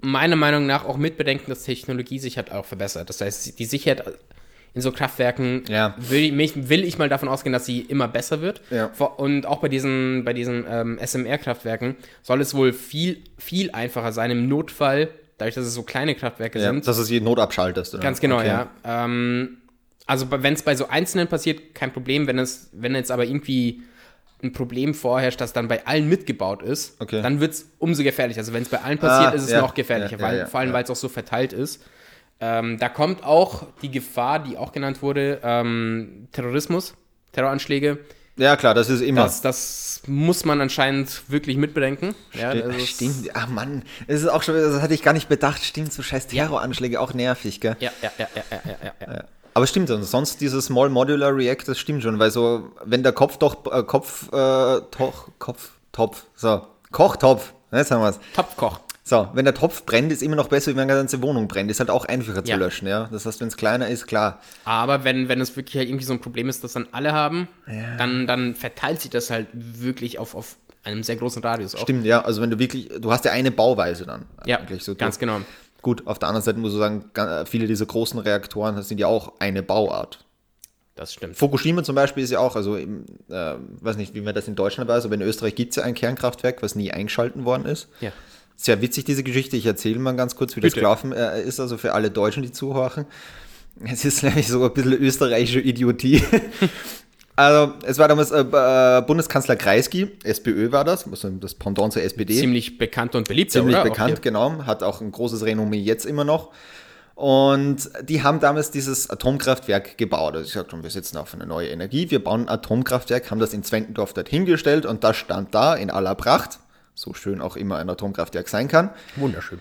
meiner Meinung nach auch mitbedenken, dass Technologie sich halt auch verbessert. Das heißt, die Sicherheit in so Kraftwerken ja. will, mich, will ich mal davon ausgehen, dass sie immer besser wird. Ja. Und auch bei diesen, bei diesen ähm, SMR-Kraftwerken soll es wohl viel, viel einfacher sein, im Notfall, dadurch, dass es so kleine Kraftwerke ja, sind. Dass es jeden Not abschaltest. Oder? Ganz genau, okay. ja. Ähm, also wenn es bei so Einzelnen passiert, kein Problem. Wenn es, wenn jetzt aber irgendwie ein Problem vorherrscht, das dann bei allen mitgebaut ist, okay. dann wird es umso gefährlicher. Also wenn es bei allen passiert, ah, ist es ja, noch gefährlicher, ja, weil, ja, vor allem weil es auch so verteilt ist. Ähm, da kommt auch die Gefahr, die auch genannt wurde, ähm, Terrorismus, Terroranschläge. Ja, klar, das ist immer. Das, das muss man anscheinend wirklich mitbedenken. Ja, stimmt. Ach Mann, das ist auch schon, das hatte ich gar nicht bedacht. Stimmt, so scheiß Terroranschläge auch nervig, gell? Ja, ja, ja, ja, ja, ja. ja. Aber stimmt, und sonst dieses Small Modular React, das stimmt schon, weil so, wenn der Kopf doch, äh, Kopf, äh, toch, Kopf, Topf, so, Kochtopf, jetzt haben wir es. Topfkoch. So, wenn der Topf brennt, ist immer noch besser, wie wenn eine ganze Wohnung brennt. Ist halt auch einfacher ja. zu löschen, ja. Das heißt, wenn es kleiner ist, klar. Aber wenn, wenn es wirklich halt irgendwie so ein Problem ist, das dann alle haben, ja. dann, dann verteilt sich das halt wirklich auf, auf einem sehr großen Radius auch. Stimmt, ja. Also wenn du wirklich, du hast ja eine Bauweise dann. Ja, so ganz genau. Gut, auf der anderen Seite muss ich sagen, viele dieser großen Reaktoren sind ja auch eine Bauart. Das stimmt. Fukushima zum Beispiel ist ja auch, also äh, weiß nicht, wie man das in Deutschland weiß, aber in Österreich gibt es ja ein Kernkraftwerk, was nie eingeschalten worden ist. Ja. Sehr witzig, diese Geschichte. Ich erzähle mal ganz kurz, wie Bitte. das gelaufen äh, ist, also für alle Deutschen, die zuhören. Es ist [laughs] nämlich so ein bisschen österreichische Idiotie. [laughs] Also, es war damals äh, äh, Bundeskanzler Kreisky, SPÖ war das, also das Pendant zur SPD. Ziemlich bekannt und beliebt, Ziemlich oder? bekannt, okay. genau. Hat auch ein großes Renommee jetzt immer noch. Und die haben damals dieses Atomkraftwerk gebaut. Also ich sagte, wir setzen auf eine neue Energie, wir bauen ein Atomkraftwerk, haben das in Zwentendorf dort hingestellt und das stand da in aller Pracht. So schön auch immer ein Atomkraftwerk sein kann. Wunderschön.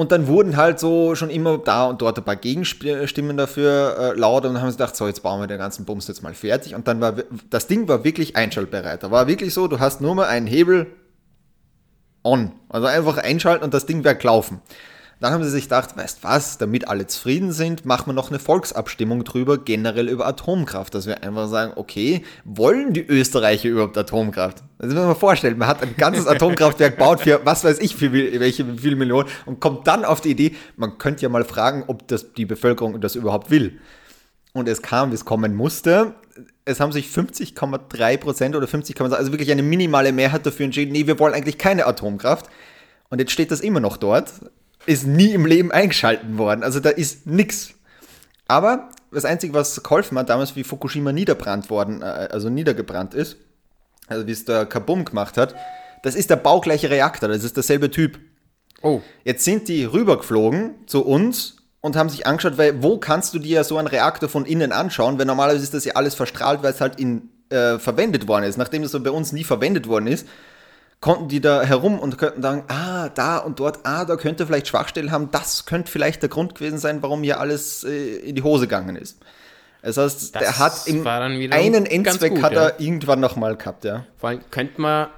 Und dann wurden halt so schon immer da und dort ein paar Gegenstimmen dafür äh, laut und dann haben sie gedacht, so, jetzt bauen wir den ganzen Bums jetzt mal fertig. Und dann war das Ding war wirklich einschaltbereit. Da war wirklich so, du hast nur mal einen Hebel on. Also einfach einschalten und das Ding wird laufen. Dann haben sie sich gedacht, weißt was, damit alle zufrieden sind, machen wir noch eine Volksabstimmung drüber, generell über Atomkraft. Dass wir einfach sagen, okay, wollen die Österreicher überhaupt Atomkraft? Das muss man mal vorstellen, man hat ein ganzes Atomkraftwerk gebaut für was weiß ich, für welche viele Millionen und kommt dann auf die Idee, man könnte ja mal fragen, ob das die Bevölkerung das überhaupt will. Und es kam, wie es kommen musste. Es haben sich 50,3 Prozent oder 50, also wirklich eine minimale Mehrheit dafür entschieden, nee, wir wollen eigentlich keine Atomkraft. Und jetzt steht das immer noch dort ist nie im Leben eingeschalten worden. Also da ist nichts. Aber das Einzige, was geholfen hat, damals wie Fukushima niederbrannt worden, äh, also niedergebrannt ist, also wie es der Kabum gemacht hat, das ist der baugleiche Reaktor, das ist derselbe Typ. Oh. Jetzt sind die rübergeflogen zu uns und haben sich angeschaut, weil wo kannst du dir so einen Reaktor von innen anschauen, weil normalerweise ist das ja alles verstrahlt, weil es halt in, äh, verwendet worden ist. Nachdem es so bei uns nie verwendet worden ist, konnten die da herum und könnten sagen, ah, da und dort, ah, da könnte vielleicht Schwachstellen haben, das könnte vielleicht der Grund gewesen sein, warum hier alles äh, in die Hose gegangen ist. Das heißt, Das der hat im einen Endzweck gut, hat ja. er irgendwann nochmal gehabt, ja. Vor allem könnte man,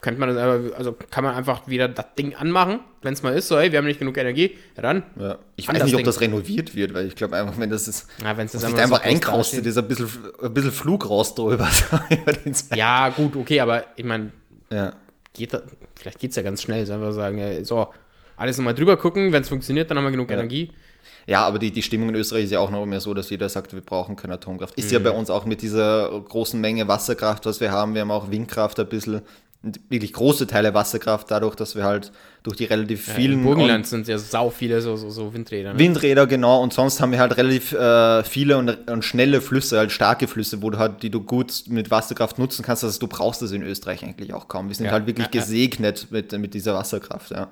könnte man, also kann man einfach wieder das Ding anmachen, wenn es mal ist, so, hey, wir haben nicht genug Energie, ja dann. ja. Ich weiß nicht, ob Ding. das renoviert wird, weil ich glaube einfach, wenn das ist, Ja, wenn es einmal einfach so dasteht. ist ein bisschen, ein bisschen Flugrost drüber. [laughs] über den Zweig. Ja, gut, okay, aber ich meine, ja. geht da, vielleicht geht es ja ganz schnell, so einfach sagen, ja, so, alles nochmal drüber gucken, wenn es funktioniert, dann haben wir genug Energie. Ja, aber die, die Stimmung in Österreich ist ja auch noch mehr so, dass jeder sagt, wir brauchen keine Atomkraft. Ist ja bei uns auch mit dieser großen Menge Wasserkraft, was wir haben. Wir haben auch Windkraft ein bisschen, wirklich große Teile Wasserkraft, dadurch, dass wir halt durch die relativ Im vielen Burgenland sind ja sau viele so, so, so Windräder. Ne? Windräder, genau, und sonst haben wir halt relativ äh, viele und, und schnelle Flüsse, halt starke Flüsse, wo du halt, die du gut mit Wasserkraft nutzen kannst. Also du brauchst das in Österreich eigentlich auch kaum. Wir sind Ja, halt wirklich ja, ja. gesegnet mit, mit dieser Wasserkraft, ja.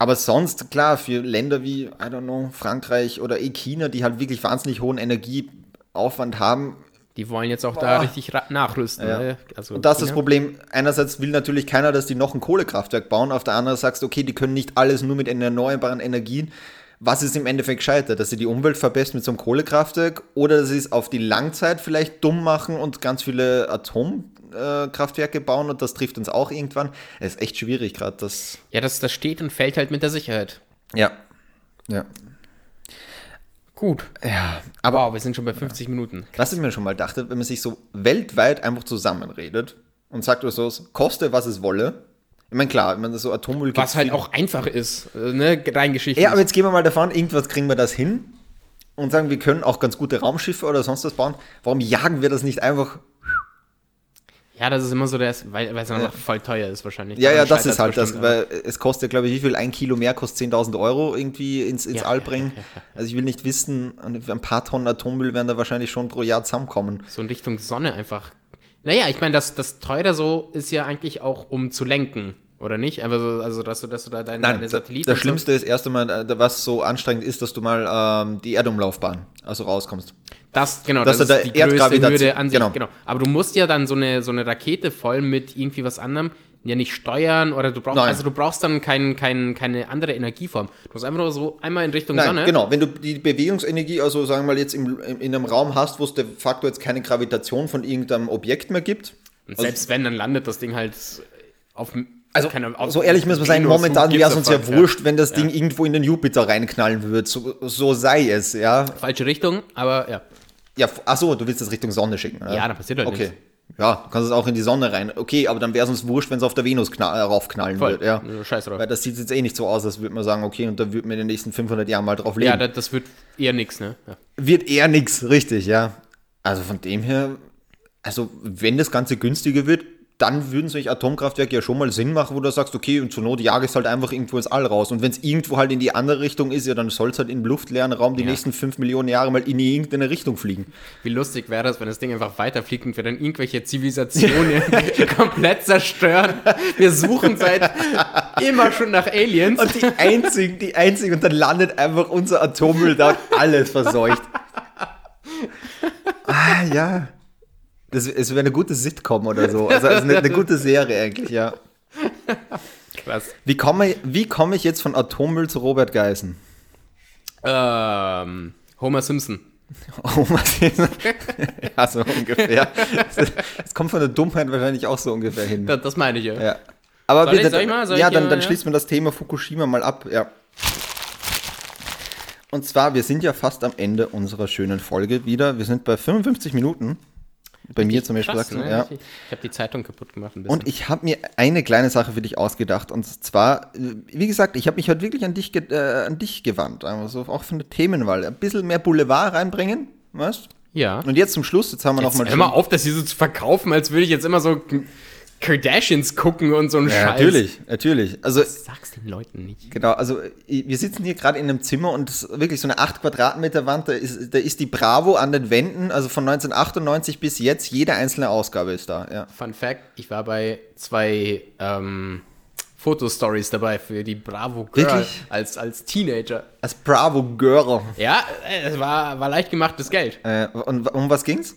Aber sonst, klar, für Länder wie, I don't know, Frankreich oder eh China, die halt wirklich wahnsinnig hohen Energieaufwand haben, Die wollen jetzt auch da richtig nachrüsten. Ja. Ne? Also Und das ist das China. Problem. Einerseits will natürlich keiner, dass die noch ein Kohlekraftwerk bauen. Auf der anderen Seite sagst du, okay, die können nicht alles nur mit erneuerbaren Energien. Was ist im Endeffekt gescheiter? Dass sie die Umwelt verbessern mit so einem Kohlekraftwerk oder dass sie es auf die Langzeit vielleicht dumm machen und ganz viele Atomkraftwerke bauen und das trifft uns auch irgendwann. Es ist echt schwierig gerade. Ja, das, das steht und fällt halt mit der Sicherheit. ja. Ja. Gut. Ja. Aber wow, wir sind schon bei 50 Minuten. Was ich mir schon mal dachte, wenn man sich so weltweit einfach zusammenredet und sagt oder so, koste was es wolle. Ich meine, klar, wenn man das so Atommüll Was halt auch einfach ist, äh, ne, rein geschichtlich. Ja, aber jetzt gehen wir mal davon, irgendwas kriegen wir das hin und sagen, wir können auch ganz gute Raumschiffe oder sonst was bauen. Warum jagen wir das nicht einfach? Ja, das ist immer so, das, weil weil es einfach voll teuer ist wahrscheinlich. Ja, ja, das ist halt das, weil es kostet, glaube ich, wie viel? Ein Kilo mehr kostet 10.000 Euro irgendwie ins, ins Ja, All ja, bringen. ja, ja, Also ich will nicht wissen, ein paar Tonnen Atommüll werden da wahrscheinlich schon pro Jahr zusammenkommen. So in Richtung Sonne einfach. Naja, ich meine, das, das teuer so ist ja eigentlich auch, um zu lenken, oder nicht? Einfach so, also, dass du, dass du da deine, Nein, deine das, Satelliten. das Schlimmste ist erst einmal, äh, was so anstrengend ist, dass du mal ähm, die Erdumlaufbahn, also rauskommst. Das, genau, dass das du ist da die größte Erdgravitation- Hürde an sich. genau. Genau. Aber du musst ja dann so eine, so eine Rakete voll mit irgendwie was anderem ja nicht steuern oder du brauchst, Nein. also du brauchst dann kein, kein, keine andere Energieform. Du musst einfach nur so einmal in Richtung Nein, Sonne. genau. Wenn du die Bewegungsenergie, also sagen wir mal jetzt im, in einem Raum hast, wo es de facto jetzt keine Gravitation von irgendeinem Objekt mehr gibt. Und selbst wenn, dann landet das Ding halt auf. Also, so ehrlich man sagen, Venus, momentan wäre es uns ja wurscht, wenn das Ding irgendwo in den Jupiter reinknallen würde. So, so sei es, ja. Falsche Richtung, aber ja. ja f- ach so, du willst das Richtung Sonne schicken. Oder? Ja, da passiert halt Okay. nichts. Ja, du kannst es auch in die Sonne rein. Okay, aber dann wäre es uns wurscht, wenn es auf der Venus kna- äh, raufknallen Voll. würde. Ja. Ja, Scheiß drauf. Weil das sieht jetzt eh nicht so aus, als würde man sagen, okay, und da würde man in den nächsten 500 Jahren mal drauf leben. Ja, das, das wird eher nix, ne? Ja. wird eher nichts, richtig, ja. Also von dem her, also wenn das Ganze günstiger wird, dann würden solche Atomkraftwerke ja schon mal Sinn machen, wo du sagst, okay, und zur Not jage ich es halt einfach irgendwo ins All raus. Und wenn es irgendwo halt in die andere Richtung ist, ja, dann soll es halt im luftleeren Raum die Ja. nächsten 5 Millionen Jahre mal in irgendeine Richtung fliegen. Wie lustig wäre das, wenn das Ding einfach weiterfliegt und wir dann irgendwelche Zivilisationen [laughs] komplett zerstören. Wir suchen seit immer schon nach Aliens. Und die einzigen, die einzigen, und dann landet einfach unser Atommüll da alles verseucht. Ah, ja. Das, es wäre eine gute Sitcom oder so. Also, also eine, eine gute Serie eigentlich, ja. Krass. Wie komme, wie komme ich jetzt von Atommüll zu Robert Geisen? Ähm, Homer Simpson. [laughs] Was ist Ja, so ungefähr. Es kommt von der Dummheit wahrscheinlich auch so ungefähr hin. Das, das meine ich ja. Ja. Aber Soll ich- bitte, soll ich mal? Ja, ich, dann, äh, dann ja? schließt man das Thema Fukushima mal ab. Ja. Und zwar, wir sind ja fast am Ende unserer schönen Folge wieder. Wir sind bei 55 Minuten. Bei mir zum Beispiel. Krass, ne? ja. Ich, ich habe die Zeitung kaputt gemacht. Und ich habe mir eine kleine Sache für dich ausgedacht. Und zwar, wie gesagt, ich habe mich heute wirklich an dich, äh, an dich gewandt. Also auch von der Themenwahl. Ein bisschen mehr Boulevard reinbringen, weißt ja. Und jetzt zum Schluss, jetzt haben wir Jetzt noch mal hör mal auf, das hier so zu verkaufen, als würde ich jetzt immer so Kardashians gucken und so einen Ja, Scheiß. natürlich, natürlich. Also Sag's den Leuten nicht. Genau, also wir sitzen hier gerade in einem Zimmer und wirklich so eine 8 Quadratmeter Wand, da ist, da ist die Bravo an den Wänden, also von 1998 bis jetzt, jede einzelne Ausgabe ist da, ja. Fun Fact, ich war bei zwei ähm, Fotostories dabei für die Bravo Girl Wirklich? als, als Teenager. Als Bravo Girl. Ja, es war, war leicht gemachtes Geld. Äh, und um was ging's?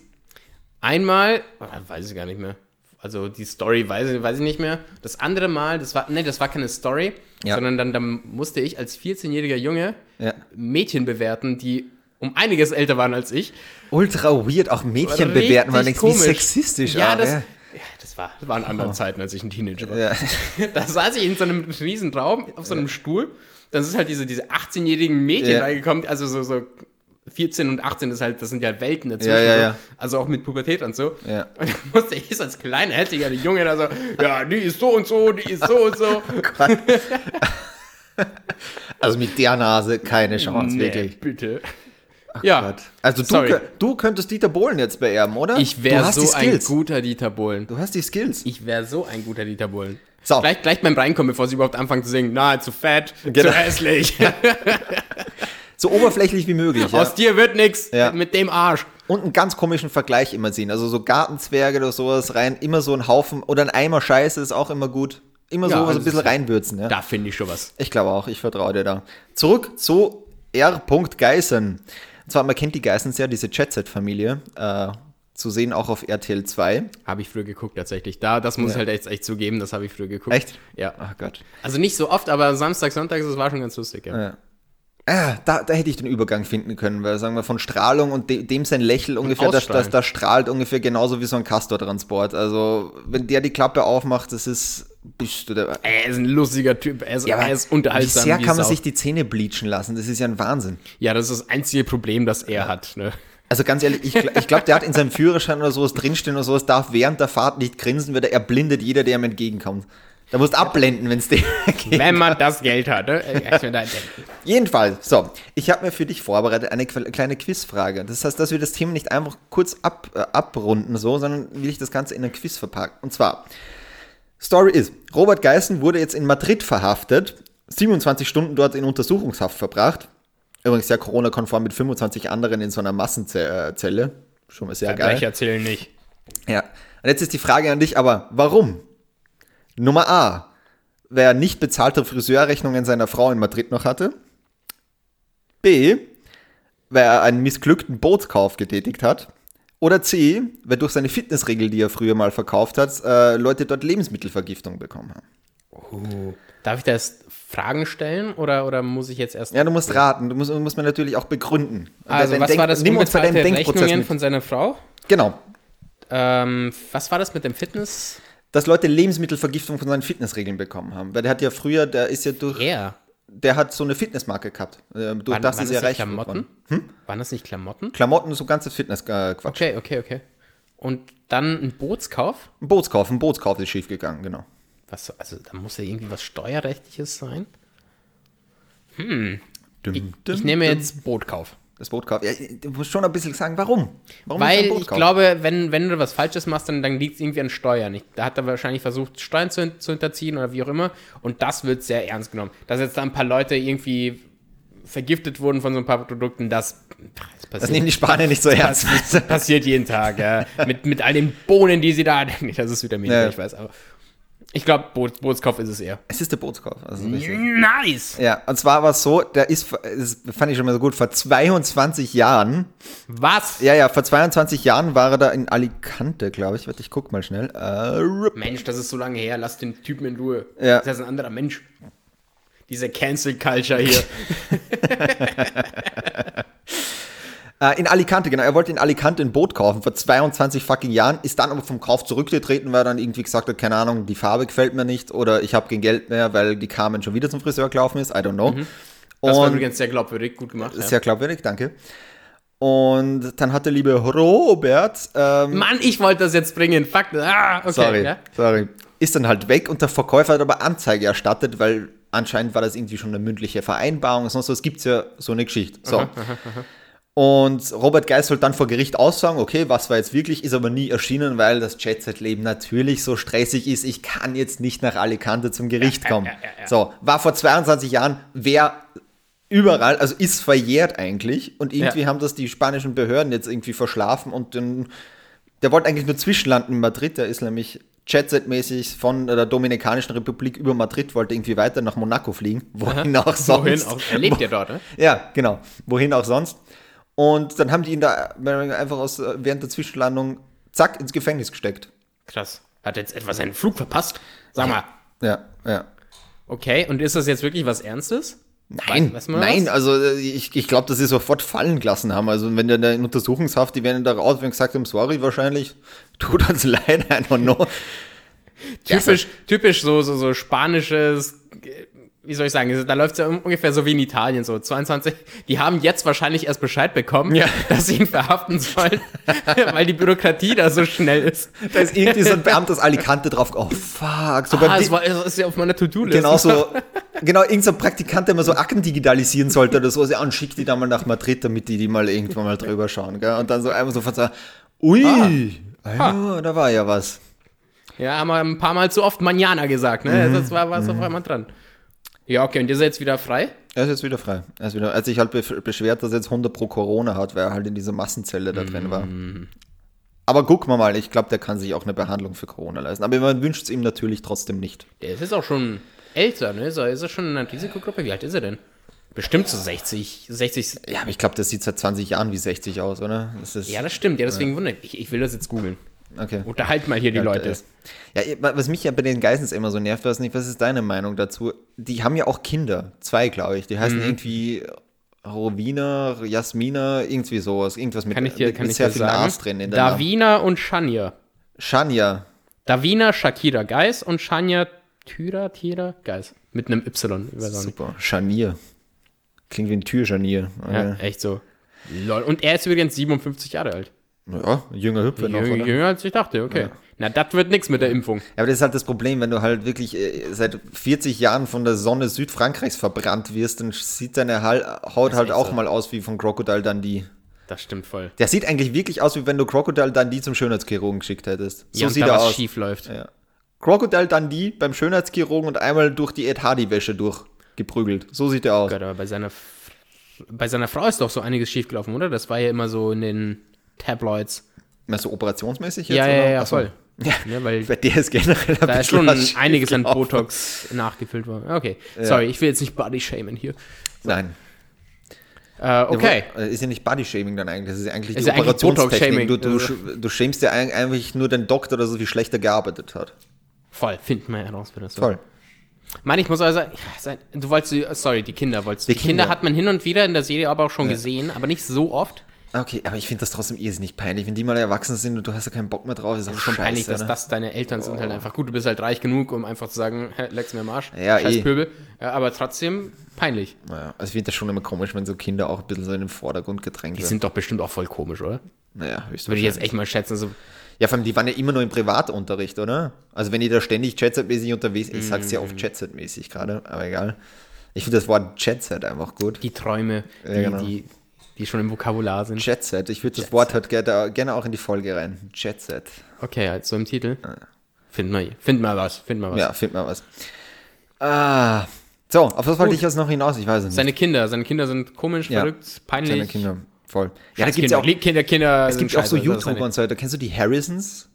Einmal, oh, weiß ich gar nicht mehr. Also die Story weiß ich, weiß ich nicht mehr. Das andere Mal, das war, nee, das war keine Story, Ja. sondern dann, dann musste ich als 14-jähriger Junge Ja. Mädchen bewerten, die um einiges älter waren als ich. Ultra weird, auch Mädchen bewerten, man denkt, wie sexistisch. Ja, auch, das, ja. ja, das, war, das waren andere Zeiten, als ich ein Teenager war. Ja. [laughs] Da saß ich in so einem riesen Raum auf so einem Stuhl. Dann sind halt diese, diese 18-jährigen Mädchen Ja. reingekommen, also so, so 14 und 18 ist halt, das sind ja Welten dazwischen. Ja, ja, ja. Also auch mit Pubertät und so. Ja. [laughs] Und dann musste ich als kleiner, hässlicher Junge da so, ja, die ist so und so, die ist so und so. [laughs] Also mit der Nase keine Chance, Nee, wirklich. bitte. ja, Gott. Also du, du könntest Dieter Bohlen jetzt beerben, oder? ich wäre so die ein guter Dieter Bohlen. Du hast die Skills. Ich wäre so ein guter Dieter Bohlen. So. Gleich, gleich beim Reinkommen, bevor sie überhaupt anfangen zu singen, na, zu fett, Genau. zu hässlich. [laughs] So oberflächlich wie möglich. Ja. Aus dir wird nix Ja. mit dem Arsch. Und einen ganz komischen Vergleich immer sehen. Also so Gartenzwerge oder sowas rein, immer so ein Haufen oder ein Eimer Scheiße ist auch immer gut. Immer Ja, so also ein bisschen reinwürzen. Ja. Da finde ich schon was. Ich glaube auch, ich vertraue dir da. Zurück zu R. Geißen. Und zwar, man kennt die Geissens ja, diese Jet-Set-Familie. Äh, zu sehen auch auf RTL 2. Habe ich früher geguckt tatsächlich. Da, das muss ich halt echt, echt zugeben, das habe ich früher geguckt. Echt? Ja. Ach Gott. Also nicht so oft, aber Samstag, Sonntag, das war schon ganz lustig, ja. Ja. Ah, da, da hätte ich den Übergang finden können, weil sagen wir von Strahlung und de, dem sein Lächeln ungefähr, das, das, das strahlt ungefähr genauso wie so ein Castor-Transport. Also, wenn der die Klappe aufmacht, das ist, bist du der. Er ist ein lustiger Typ, er ist, Ja, er ist wie unterhaltsam. sehr wie kann man sich die Zähne bleachen lassen? Das ist ja ein Wahnsinn. Ja, das ist das einzige Problem, das er hat. Ne? Also ganz ehrlich, ich, ich glaube, der hat in seinem Führerschein oder sowas drinstehen oder sowas, darf während der Fahrt nicht grinsen, weil er blindet jeder, der ihm entgegenkommt. Da musst du abblenden, wenn es dir [laughs] geht. Wenn man das Geld hat. Ne? Ich da- Jedenfalls, so, ich habe mir für dich vorbereitet eine kleine Quizfrage. Das heißt, dass wir das Thema nicht einfach kurz ab, äh, abrunden, so, sondern will ich das Ganze in ein Quiz verpacken. Und zwar, Story ist, Robert Geißen wurde jetzt in Madrid verhaftet, 27 Stunden dort in Untersuchungshaft verbracht. Übrigens ja Corona-konform mit 25 anderen in so einer Massenzelle. Schon mal sehr geil. Verbrecher zählen nicht. Ja. Und jetzt ist die Frage an dich, aber warum? Nummer A. Wer nicht bezahlte Friseurrechnungen seiner Frau in Madrid noch hatte. B. Wer er einen missglückten Bootskauf getätigt hat. Oder C. Wer durch seine Fitnessregel, die er früher mal verkauft hat, äh, Leute dort Lebensmittelvergiftung bekommen haben. Darf ich da jetzt Fragen stellen oder, oder muss ich jetzt erst. Ja, du musst raten. Du musst, du musst mir natürlich auch begründen. also, was Denk- war das nimm uns bei deinem Denkprozess Rechnungen mit. von seiner Frau? Genau. Ähm, was war das mit dem Fitness? Dass Leute Lebensmittelvergiftung von seinen Fitnessregeln bekommen haben. Weil der hat ja früher, der ist ja durch. Er. der hat so eine Fitnessmarke gehabt. Äh, durch Waren, das waren ist er reich Klamotten? geworden. Waren das nicht Klamotten? Klamotten, so ganzes Fitness-Quatsch. Okay, okay, okay. Und dann ein Bootskauf? Ein Bootskauf, ein Bootskauf ist schief gegangen, genau. Was, also da muss ja irgendwie was Steuerrechtliches sein. Dum, Ich, dum, ich nehme dum. jetzt Bootkauf. Das Bootkauf. Ja, du musst schon ein bisschen sagen, warum? Warum Weil ich glaube, wenn, wenn du was Falsches machst, dann, dann liegt es irgendwie an Steuern. Ich, da hat er wahrscheinlich versucht, Steuern zu, zu hinterziehen oder wie auch immer. Und das wird sehr ernst genommen. Dass jetzt da ein paar Leute irgendwie vergiftet wurden von so ein paar Produkten, das, das das passiert, nehmen die Spanier nicht so ernst. [laughs] passiert jeden Tag. Ja. mit, mit all den Bohnen, die sie da. [laughs] Nee, das ist Vitamin, Ja. ich weiß. Aber ich glaube, Boot, Bootskauf ist es eher. es ist der Bootskauf. Also. Nice! Ja, und zwar war es so, der ist, das fand ich schon mal so gut, vor 22 Jahren, Was? ja, ja, vor 22 Jahren war er da in Alicante, glaube ich. Warte, ich guck mal schnell. Äh. Mensch, das ist so lange her. Lass den Typen in Ruhe. Ja. Das ist ein anderer Mensch. Diese Cancel Culture hier. [laughs] [laughs] Äh, in Alicante, genau. Er wollte in Alicante ein Boot kaufen vor 22 fucking Jahren, ist dann aber vom Kauf zurückgetreten, weil er dann irgendwie gesagt hat, keine Ahnung, die Farbe gefällt mir nicht oder ich habe kein Geld mehr, weil die Carmen schon wieder zum Friseur gelaufen ist. I don't know. Mhm. Das war übrigens sehr glaubwürdig, gut gemacht. Ja. sehr glaubwürdig, danke. Und dann hat der liebe Robert, ähm, Mann, ich wollte das jetzt bringen. Fuck. Ah, okay. sorry, Ja. sorry, ist dann halt weg und der Verkäufer hat aber Anzeige erstattet, weil anscheinend war das irgendwie schon eine mündliche Vereinbarung, sonst was gibt's ja so eine Geschichte. So. Und Robert Geis soll dann vor Gericht aussagen, okay, was war jetzt wirklich, ist aber nie erschienen, weil das Jet-Set-Leben natürlich so stressig ist. Ich kann jetzt nicht nach Alicante zum Gericht kommen. ja, ja, ja. So, war vor 22 Jahren, wer überall, also ist verjährt eigentlich. Und irgendwie haben das die spanischen Behörden jetzt irgendwie verschlafen und den, der wollte eigentlich nur zwischenlanden in Madrid, der ist nämlich Jet-Set-mäßig von der Dominikanischen Republik über Madrid wollte irgendwie weiter nach Monaco fliegen. Wohin auch sonst. Wohin auch, er lebt ja dort, ne? Ja, genau. Wohin auch sonst. Und dann haben die ihn da einfach aus, während der Zwischenlandung zack ins Gefängnis gesteckt. Krass. Hat jetzt etwa seinen Flug verpasst? Sag mal. Ja, ja. Okay, und ist das jetzt wirklich was Ernstes? Nein, Weiß man nein, was? also äh, ich, ich glaube, dass sie sofort fallen gelassen haben. Also wenn der in Untersuchungshaft, die werden da raus, wenn gesagt haben, sorry, wahrscheinlich, [laughs] tut uns leid, I don't know. [laughs] Typisch, typisch so, so, so spanisches, äh, wie soll ich sagen, da läuft es ja ungefähr so wie in Italien, so 22. Die haben jetzt wahrscheinlich erst Bescheid bekommen, Ja. [laughs] dass sie ihn verhaften sollen, [laughs] weil die Bürokratie da so schnell ist. Da ist irgendwie so ein Beamter aus Alicante drauf, oh fuck. So Ah, es war, es ist ja auf meiner To-Do-List. Genau so, [laughs] genau, irgendein so Praktikant, der mal so Akten digitalisieren sollte oder so, und schickt die dann mal nach Madrid, damit die die mal irgendwann mal drüber schauen, gell? Und dann so einfach so von so, ui, ah. ja, da war ja was. Ja, haben wir ein paar Mal zu oft Manana gesagt, ne? Mhm. Das war was auf einmal dran. Ja, okay, und ihr seid jetzt wieder frei? Er ist jetzt wieder frei. Er ist wieder, er hat sich halt be- beschwert, dass er jetzt 100 pro Corona hat, weil er halt in dieser Massenzelle da drin war. Aber guck mal mal, ich glaube, der kann sich auch eine Behandlung für Corona leisten. Aber man wünscht es ihm natürlich trotzdem nicht. Der ist jetzt auch schon älter, ne? Ist er, ist er schon in einer Risikogruppe? Wie alt ist er denn? Bestimmt so 60, 60. Ja, aber ich glaube, der sieht seit 20 Jahren wie 60 aus, oder? Das ist, Ja, das stimmt. Ja, deswegen wundert mich. Ich, ich will das jetzt googeln. Okay. Unterhalt mal hier die Ja, Leute. ist- Ja, was mich ja bei den Geissens immer so nervt, weiß nicht, was ist deine Meinung dazu? Die haben ja auch Kinder, zwei, glaube ich. Die heißen Mhm. irgendwie Rovina, Jasmina, irgendwie sowas. Irgendwas mit, Kann ich dir, mit, kann mit ich sehr viel? Nas drin in der Namen. Davina und Shania. Shania. Davina Shakira Geis und Shania Tyra, Tira Geis. Mit einem Y. Super. Scharnier. Klingt wie ein Türscharnier. Ja, echt so. Lol. Und er ist übrigens 57 Jahre alt. Ja, jünger Hüpfe noch, oder? jünger als ich dachte, okay. Na, das wird nichts mit der Impfung. Ja, aber das ist halt das Problem, wenn du halt wirklich äh, seit 40 Jahren von der Sonne Südfrankreichs verbrannt wirst, dann sieht deine Haut halt auch so. mal aus wie von Crocodile Dundee. Das stimmt voll. Der sieht eigentlich wirklich aus, wie wenn du Crocodile Dundee zum Schönheitschirurgen geschickt hättest. So ja, sieht er was aus. schief läuft. Ja. Crocodile Dundee beim Schönheitschirurgen und einmal durch die Ed Hardy-Wäsche durchgeprügelt. So sieht er aus. Gott, aber bei seiner, bei seiner Frau ist doch so einiges schiefgelaufen, oder? Das war ja immer so in den Tabloids. Meinst du operationsmäßig jetzt? Ja, ja, oder? ja, Ach so. voll. [laughs] Ja, Ja, weil bei der ist generell ein da ist schon einiges an. Botox nachgefüllt worden. Okay, sorry, ich will jetzt nicht Body shamen hier. Nein. Äh, okay. Ja, Ist ja nicht Body-Shaming dann eigentlich, das ist ja eigentlich Ist die ja Operationstechnik. Du, du, du schämst ja eigentlich nur den Doktor, dass er wie schlechter gearbeitet hat. Voll, finden wir heraus, wenn das so. Toll. Mann, ich muss also sagen, sein- du wolltest, sorry, die Kinder wolltest du. Die Die Kinder Kinder. hat man hin und wieder in der Serie aber auch schon gesehen, aber nicht so oft. Okay, aber ich finde das trotzdem irrsinnig peinlich. Wenn die mal erwachsen sind und du hast ja keinen Bock mehr drauf, ist auch schon scheiße, dass ne? das deine Eltern sind halt einfach gut. Du bist halt reich genug, um einfach zu sagen, leck's mir am Arsch. Ja, Scheiß eh. Pöbel. Ja, aber trotzdem peinlich. Naja, also ich finde das schon immer komisch, wenn so Kinder auch ein bisschen so in den Vordergrund gedrängt Die werden. sind doch bestimmt auch voll komisch, oder? Naja, höchstwahrscheinlich. Würde ich jetzt echt mal schätzen. So, Ja, vor allem, die waren ja immer nur im Privatunterricht, oder? Also wenn die da ständig Jetset-mäßig unterwegs ich sag's ja oft Jetset-mäßig gerade, aber egal. Ich finde das Wort Jetset einfach gut. die Träume, die, Ja, genau. die, die schon im Vokabular sind. Jetset, ich würde das Wort halt gerne, auch in die Folge rein. Jetset. Okay, halt so im Titel. Finden wir, finden wir was, finden wir was. Ja, find mal was. Ah, so, auf was wollte ich jetzt noch hinaus? Ich weiß es nicht. Seine Kinder, seine Kinder sind komisch, Ja. verrückt, peinlich. Seine Kinder, voll. Ja, da gibt's ja auch, Kinder, Kinder es gibt auch so ist YouTuber und so weiter. Kennst du die Harrisons?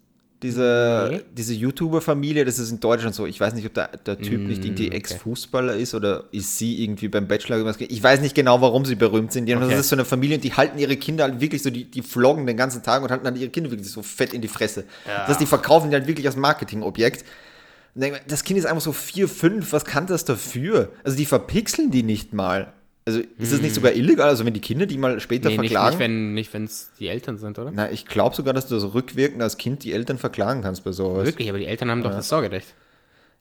Diese, Nee. diese YouTuber-Familie, das ist in Deutschland so. Ich weiß nicht, ob der, der Typ nicht Mm, irgendwie Ex-Fußballer ist oder ist sie irgendwie beim Bachelor irgendwas. Ich weiß nicht genau, warum sie berühmt sind. Die haben- Okay. Das ist so eine Familie und die halten ihre Kinder halt wirklich so, die, die vloggen den ganzen Tag und halten dann ihre Kinder wirklich so fett in die Fresse. Das heißt, die verkaufen die halt wirklich als Marketingobjekt. Das Kind ist einfach so vier, fünf, was kann das dafür? Also die verpixeln die nicht mal. Also ist das nicht sogar illegal? Also wenn die Kinder die mal später. Nee, nicht, verklagen? nicht wenn wenn's die Eltern sind, oder? Na, ich glaube sogar, dass du so rückwirkend als Kind die Eltern verklagen kannst bei sowas. Wirklich, aber die Eltern haben doch das Sorgerecht.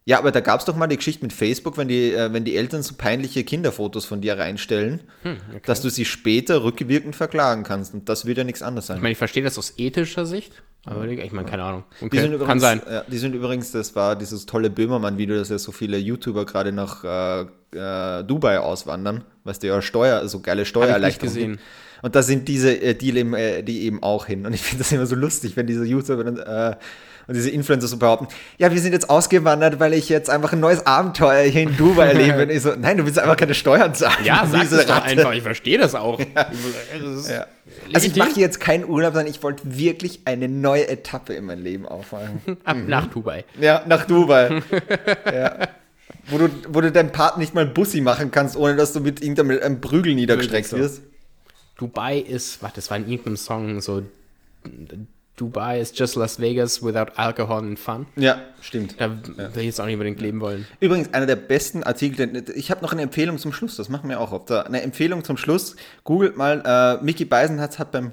Ja, aber da gab es doch mal die Geschichte mit Facebook, wenn die, äh, wenn die Eltern so peinliche Kinderfotos von dir reinstellen, Hm, dass du sie später rückwirkend verklagen kannst. Und das wird ja nichts anderes sein. Ich meine, ich verstehe das aus ethischer Sicht, aber ich meine, keine Ahnung. Die Okay, sind übrigens, kann sein. Ja, die sind übrigens, das war dieses tolle Böhmermann-Video, dass ja so viele YouTuber gerade nach äh, äh, Dubai auswandern, was die ja Steuer, so geile Steuererleichterungen gesehen. Und da sind diese, äh, die, eben, äh, die eben auch hin. Und ich finde das immer so lustig, wenn diese YouTuber dann, äh, Und diese Influencer so behaupten, ja, wir sind jetzt ausgewandert, weil ich jetzt einfach ein neues Abenteuer hier in Dubai [laughs] erlebe. Und ich so, nein, du willst einfach keine Steuern zahlen. Ja, [laughs] sag es doch einfach, ich verstehe das auch. [laughs] Ja. Das ist Ja. Also ich mache jetzt keinen Urlaub, sondern ich wollte wirklich eine neue Etappe in mein Leben aufmachen. ab nach Dubai. Ja, nach Dubai. ja. Wo du, wo du deinem Part nicht mal einen Bussi machen kannst, ohne dass du mit irgendeinem einem Prügel niedergestreckt so. wirst. Dubai ist, warte, das war in irgendeinem Song so, Dubai is just Las Vegas without alcohol and fun. Ja, stimmt. Da will ich jetzt auch nicht unbedingt leben wollen. Übrigens, einer der besten Artikel, ich habe noch eine Empfehlung zum Schluss, das machen wir auch oft. Eine Empfehlung zum Schluss, googelt mal, äh, Mickey Beisenherz hat beim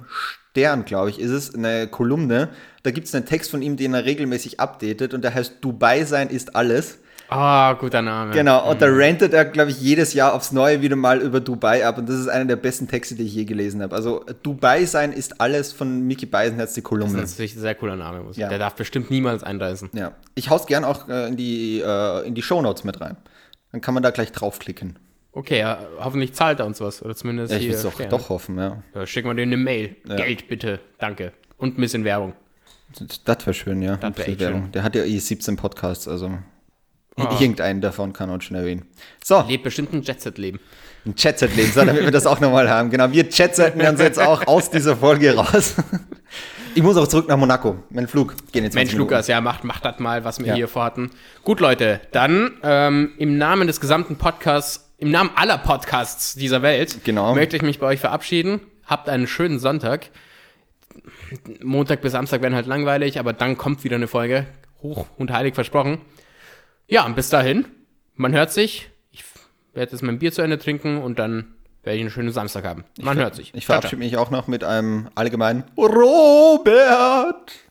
Stern, glaube ich, ist es, eine Kolumne. Da gibt es einen Text von ihm, den er regelmäßig updatet und der heißt Dubai sein ist alles. Ah, guter Name. Genau, und da rantet er, glaube ich, jedes Jahr aufs Neue wieder mal über Dubai ab und das ist einer der besten Texte, die ich je gelesen habe. Also Dubai sein ist alles von Mickey Beisenherz, die Kolumne. Das ist natürlich ein sehr cooler Name. Muss ich- Ja. Der darf bestimmt niemals einreisen. Ja, ich hau's gern auch äh, in die, äh, in die Shownotes mit rein. Dann kann man da gleich draufklicken. Okay, ja, hoffentlich zahlt er uns was. Oder zumindest Ja, ich will es doch, doch hoffen, ja. Ja, schicken wir denen eine Mail. Geld bitte, danke. Und ein bisschen Werbung. Das wäre schön, ja. Das wär Werbung. schön. Der hat ja eh 17 Podcasts, also Ah. irgendeinen davon kann man schon erwähnen. So, Lebt bestimmt ein Jet-Set-Leben. ein Chatset-Leben, so, damit wir das auch nochmal haben. Genau, wir chatsetten uns jetzt auch aus dieser Folge raus. [laughs] Ich muss auch zurück nach Monaco. Mein Flug gehen jetzt Mensch, Lukas, ja, macht, macht das mal, was wir Ja. hier vorhatten. Gut, Leute, dann ähm, im Namen des gesamten Podcasts, im Namen aller Podcasts dieser Welt, Genau. möchte ich mich bei euch verabschieden. Habt einen schönen Sonntag. Montag bis Samstag werden halt langweilig, aber dann kommt wieder eine Folge. Hoch und heilig versprochen. Ja, und bis dahin, man hört sich. Ich werde jetzt mein Bier zu Ende trinken und dann werde ich einen schönen Samstag haben. Man hört sich. Ich verabschiede mich auch noch mit einem allgemeinen Robert.